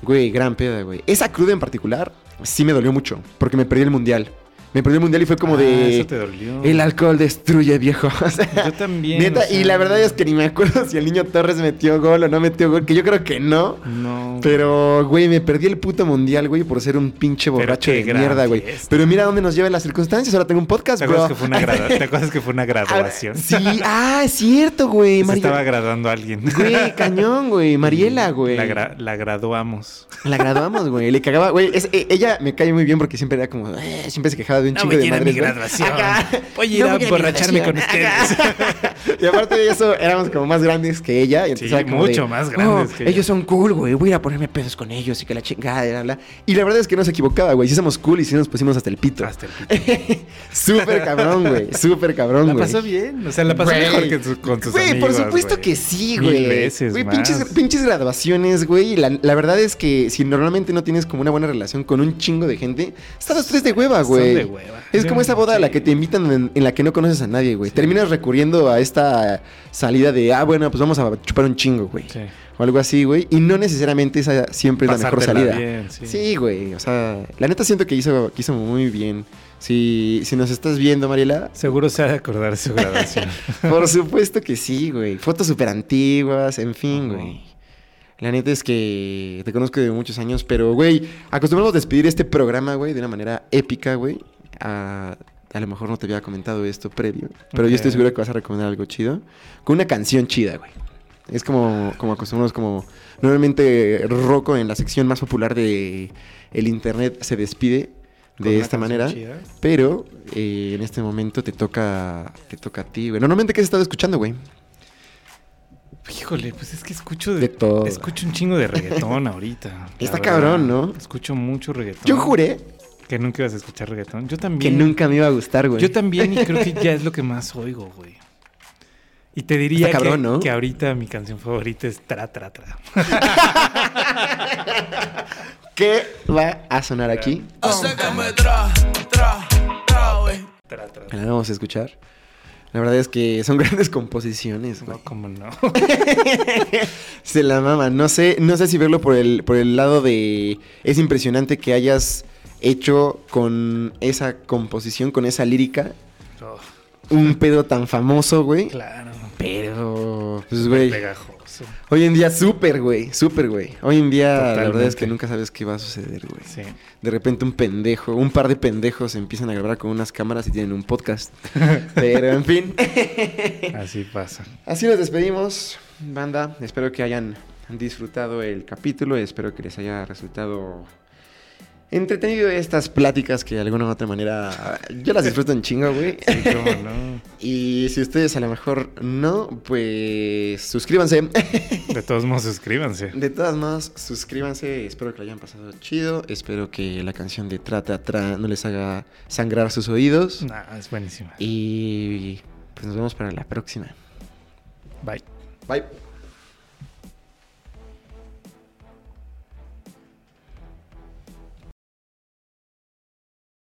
Güey, gran peda, güey. Esa cruda en particular sí me dolió mucho porque me perdí el mundial. Me perdí el mundial y fue como Ah, de... Eso te dolió. El alcohol destruye, viejo. [LAUGHS] O sea, Yo también. Neta, o sea, y la verdad es que ni me acuerdo si el niño Torres metió gol o no metió gol, que yo creo que no. No. Pero, güey, me perdí el puto mundial, güey, por ser un pinche borracho de mierda, güey. Pero mira dónde nos llevan las circunstancias. Ahora tengo un podcast, ¿Te bro. acuerdas, que fue una [LAUGHS] gradu- ¿Te acuerdas que fue una graduación? Sí, ah, es cierto, güey. Se estaba graduando alguien. Güey, cañón, güey. [LAUGHS] Mariela, güey. La, gra- la graduamos. La graduamos, güey. Le cagaba, güey. es- e- ella me cae muy bien porque siempre era como, eh, siempre se quejaba de un No a de ir a madres, mi graduación. Acá. Voy a ir No a emborracharme con ustedes. Y aparte de eso, éramos como más grandes que ella. Y entonces Sí, era como mucho de, más grandes "Oh, que ella". Ellos son cool, güey. Voy a ir a ponerme pedos con ellos y que la chingada, y bla, bla. Y la verdad es que no se equivocaba, güey. Sí somos cool y sí nos pusimos hasta el pito. Hasta el pito. [LAUGHS] Súper cabrón, güey. Súper cabrón, La güey. pasó bien. O sea, la pasó mejor que su- con tus Güey, amigos. por supuesto que sí, Mil güey. veces Güey, más. pinches, pinches graduaciones, güey. La, la verdad es que si normalmente no tienes como una buena relación con un chingo de gente, estás los tres de hueva, güey. de hueva. Es como esa boda a la que te invitan en, en la que no conoces a nadie, güey. Terminas recurriendo a esta salida de, ah, bueno, pues vamos a chupar un chingo, güey. Sí. O algo así, güey. Y no necesariamente esa siempre es la mejor salida. bien, sí. Sí, güey. O sea, la neta siento que hizo, que hizo muy bien. Si, si nos estás viendo, Mariela, Seguro se ha de acordar de su [LAUGHS] graduación. por supuesto que sí, güey. Fotos súper antiguas, en fin, güey. La neta es que te conozco de muchos años, pero, güey, acostumbramos a despedir este programa, güey, de una manera épica, güey. A, a lo mejor no te había comentado esto previo, pero yo estoy seguro que vas a recomendar algo chido. Con una canción chida, güey. Es como, como acostumbramos, como normalmente Rocco en la sección más popular de el internet se despide de esta manera. chida. Pero eh, en este momento te toca, te toca a ti, güey. Normalmente, ¿qué has estado escuchando, güey? Híjole, pues es que escucho de, De todo. Escucho un chingo de reggaetón ahorita. Está verdad. cabrón, ¿no? Escucho mucho reggaetón. Yo juré Que nunca ibas a escuchar reggaetón. Yo que también. nunca me iba a gustar, güey. Yo también, y creo que ya es lo que más oigo, güey. Y te diría Está cabrón, que, ¿no? que ahorita mi canción favorita es Tra Tra Tra. [LAUGHS] ¿Qué va a sonar aquí? Hace que me tra, tra, tra, güey. Tra, tra. La vamos a escuchar. La verdad es que son [LAUGHS] grandes composiciones, güey. No, cómo no. [LAUGHS] Se la mama. No sé, no sé si verlo por el, por el lado de. Es impresionante que hayas hecho con esa composición, con esa lírica, Oh, un pedo tan famoso, güey. claro. Pero, pues, güey. Pegajoso. Hoy en día, súper, güey. Súper, güey. Hoy en día, la verdad es que nunca sabes qué va a suceder, güey. Sí. De repente un pendejo, un par de pendejos empiezan a grabar con unas cámaras y tienen un podcast. [LAUGHS] Pero, en fin. Así pasa. Así nos despedimos, banda. Espero que hayan disfrutado el capítulo. Espero que les haya resultado entretenido estas pláticas que de alguna u otra manera yo las disfruto en chingo, güey. Sí, cómo no. [LAUGHS] Y si ustedes a lo mejor no, pues suscríbanse. De todos modos, suscríbanse. De todas maneras, suscríbanse. Espero que lo hayan pasado chido. Espero que la canción de Tra Tra Tra no les haga sangrar sus oídos. Nah, es buenísima. Y pues nos vemos para la próxima. Bye. Bye.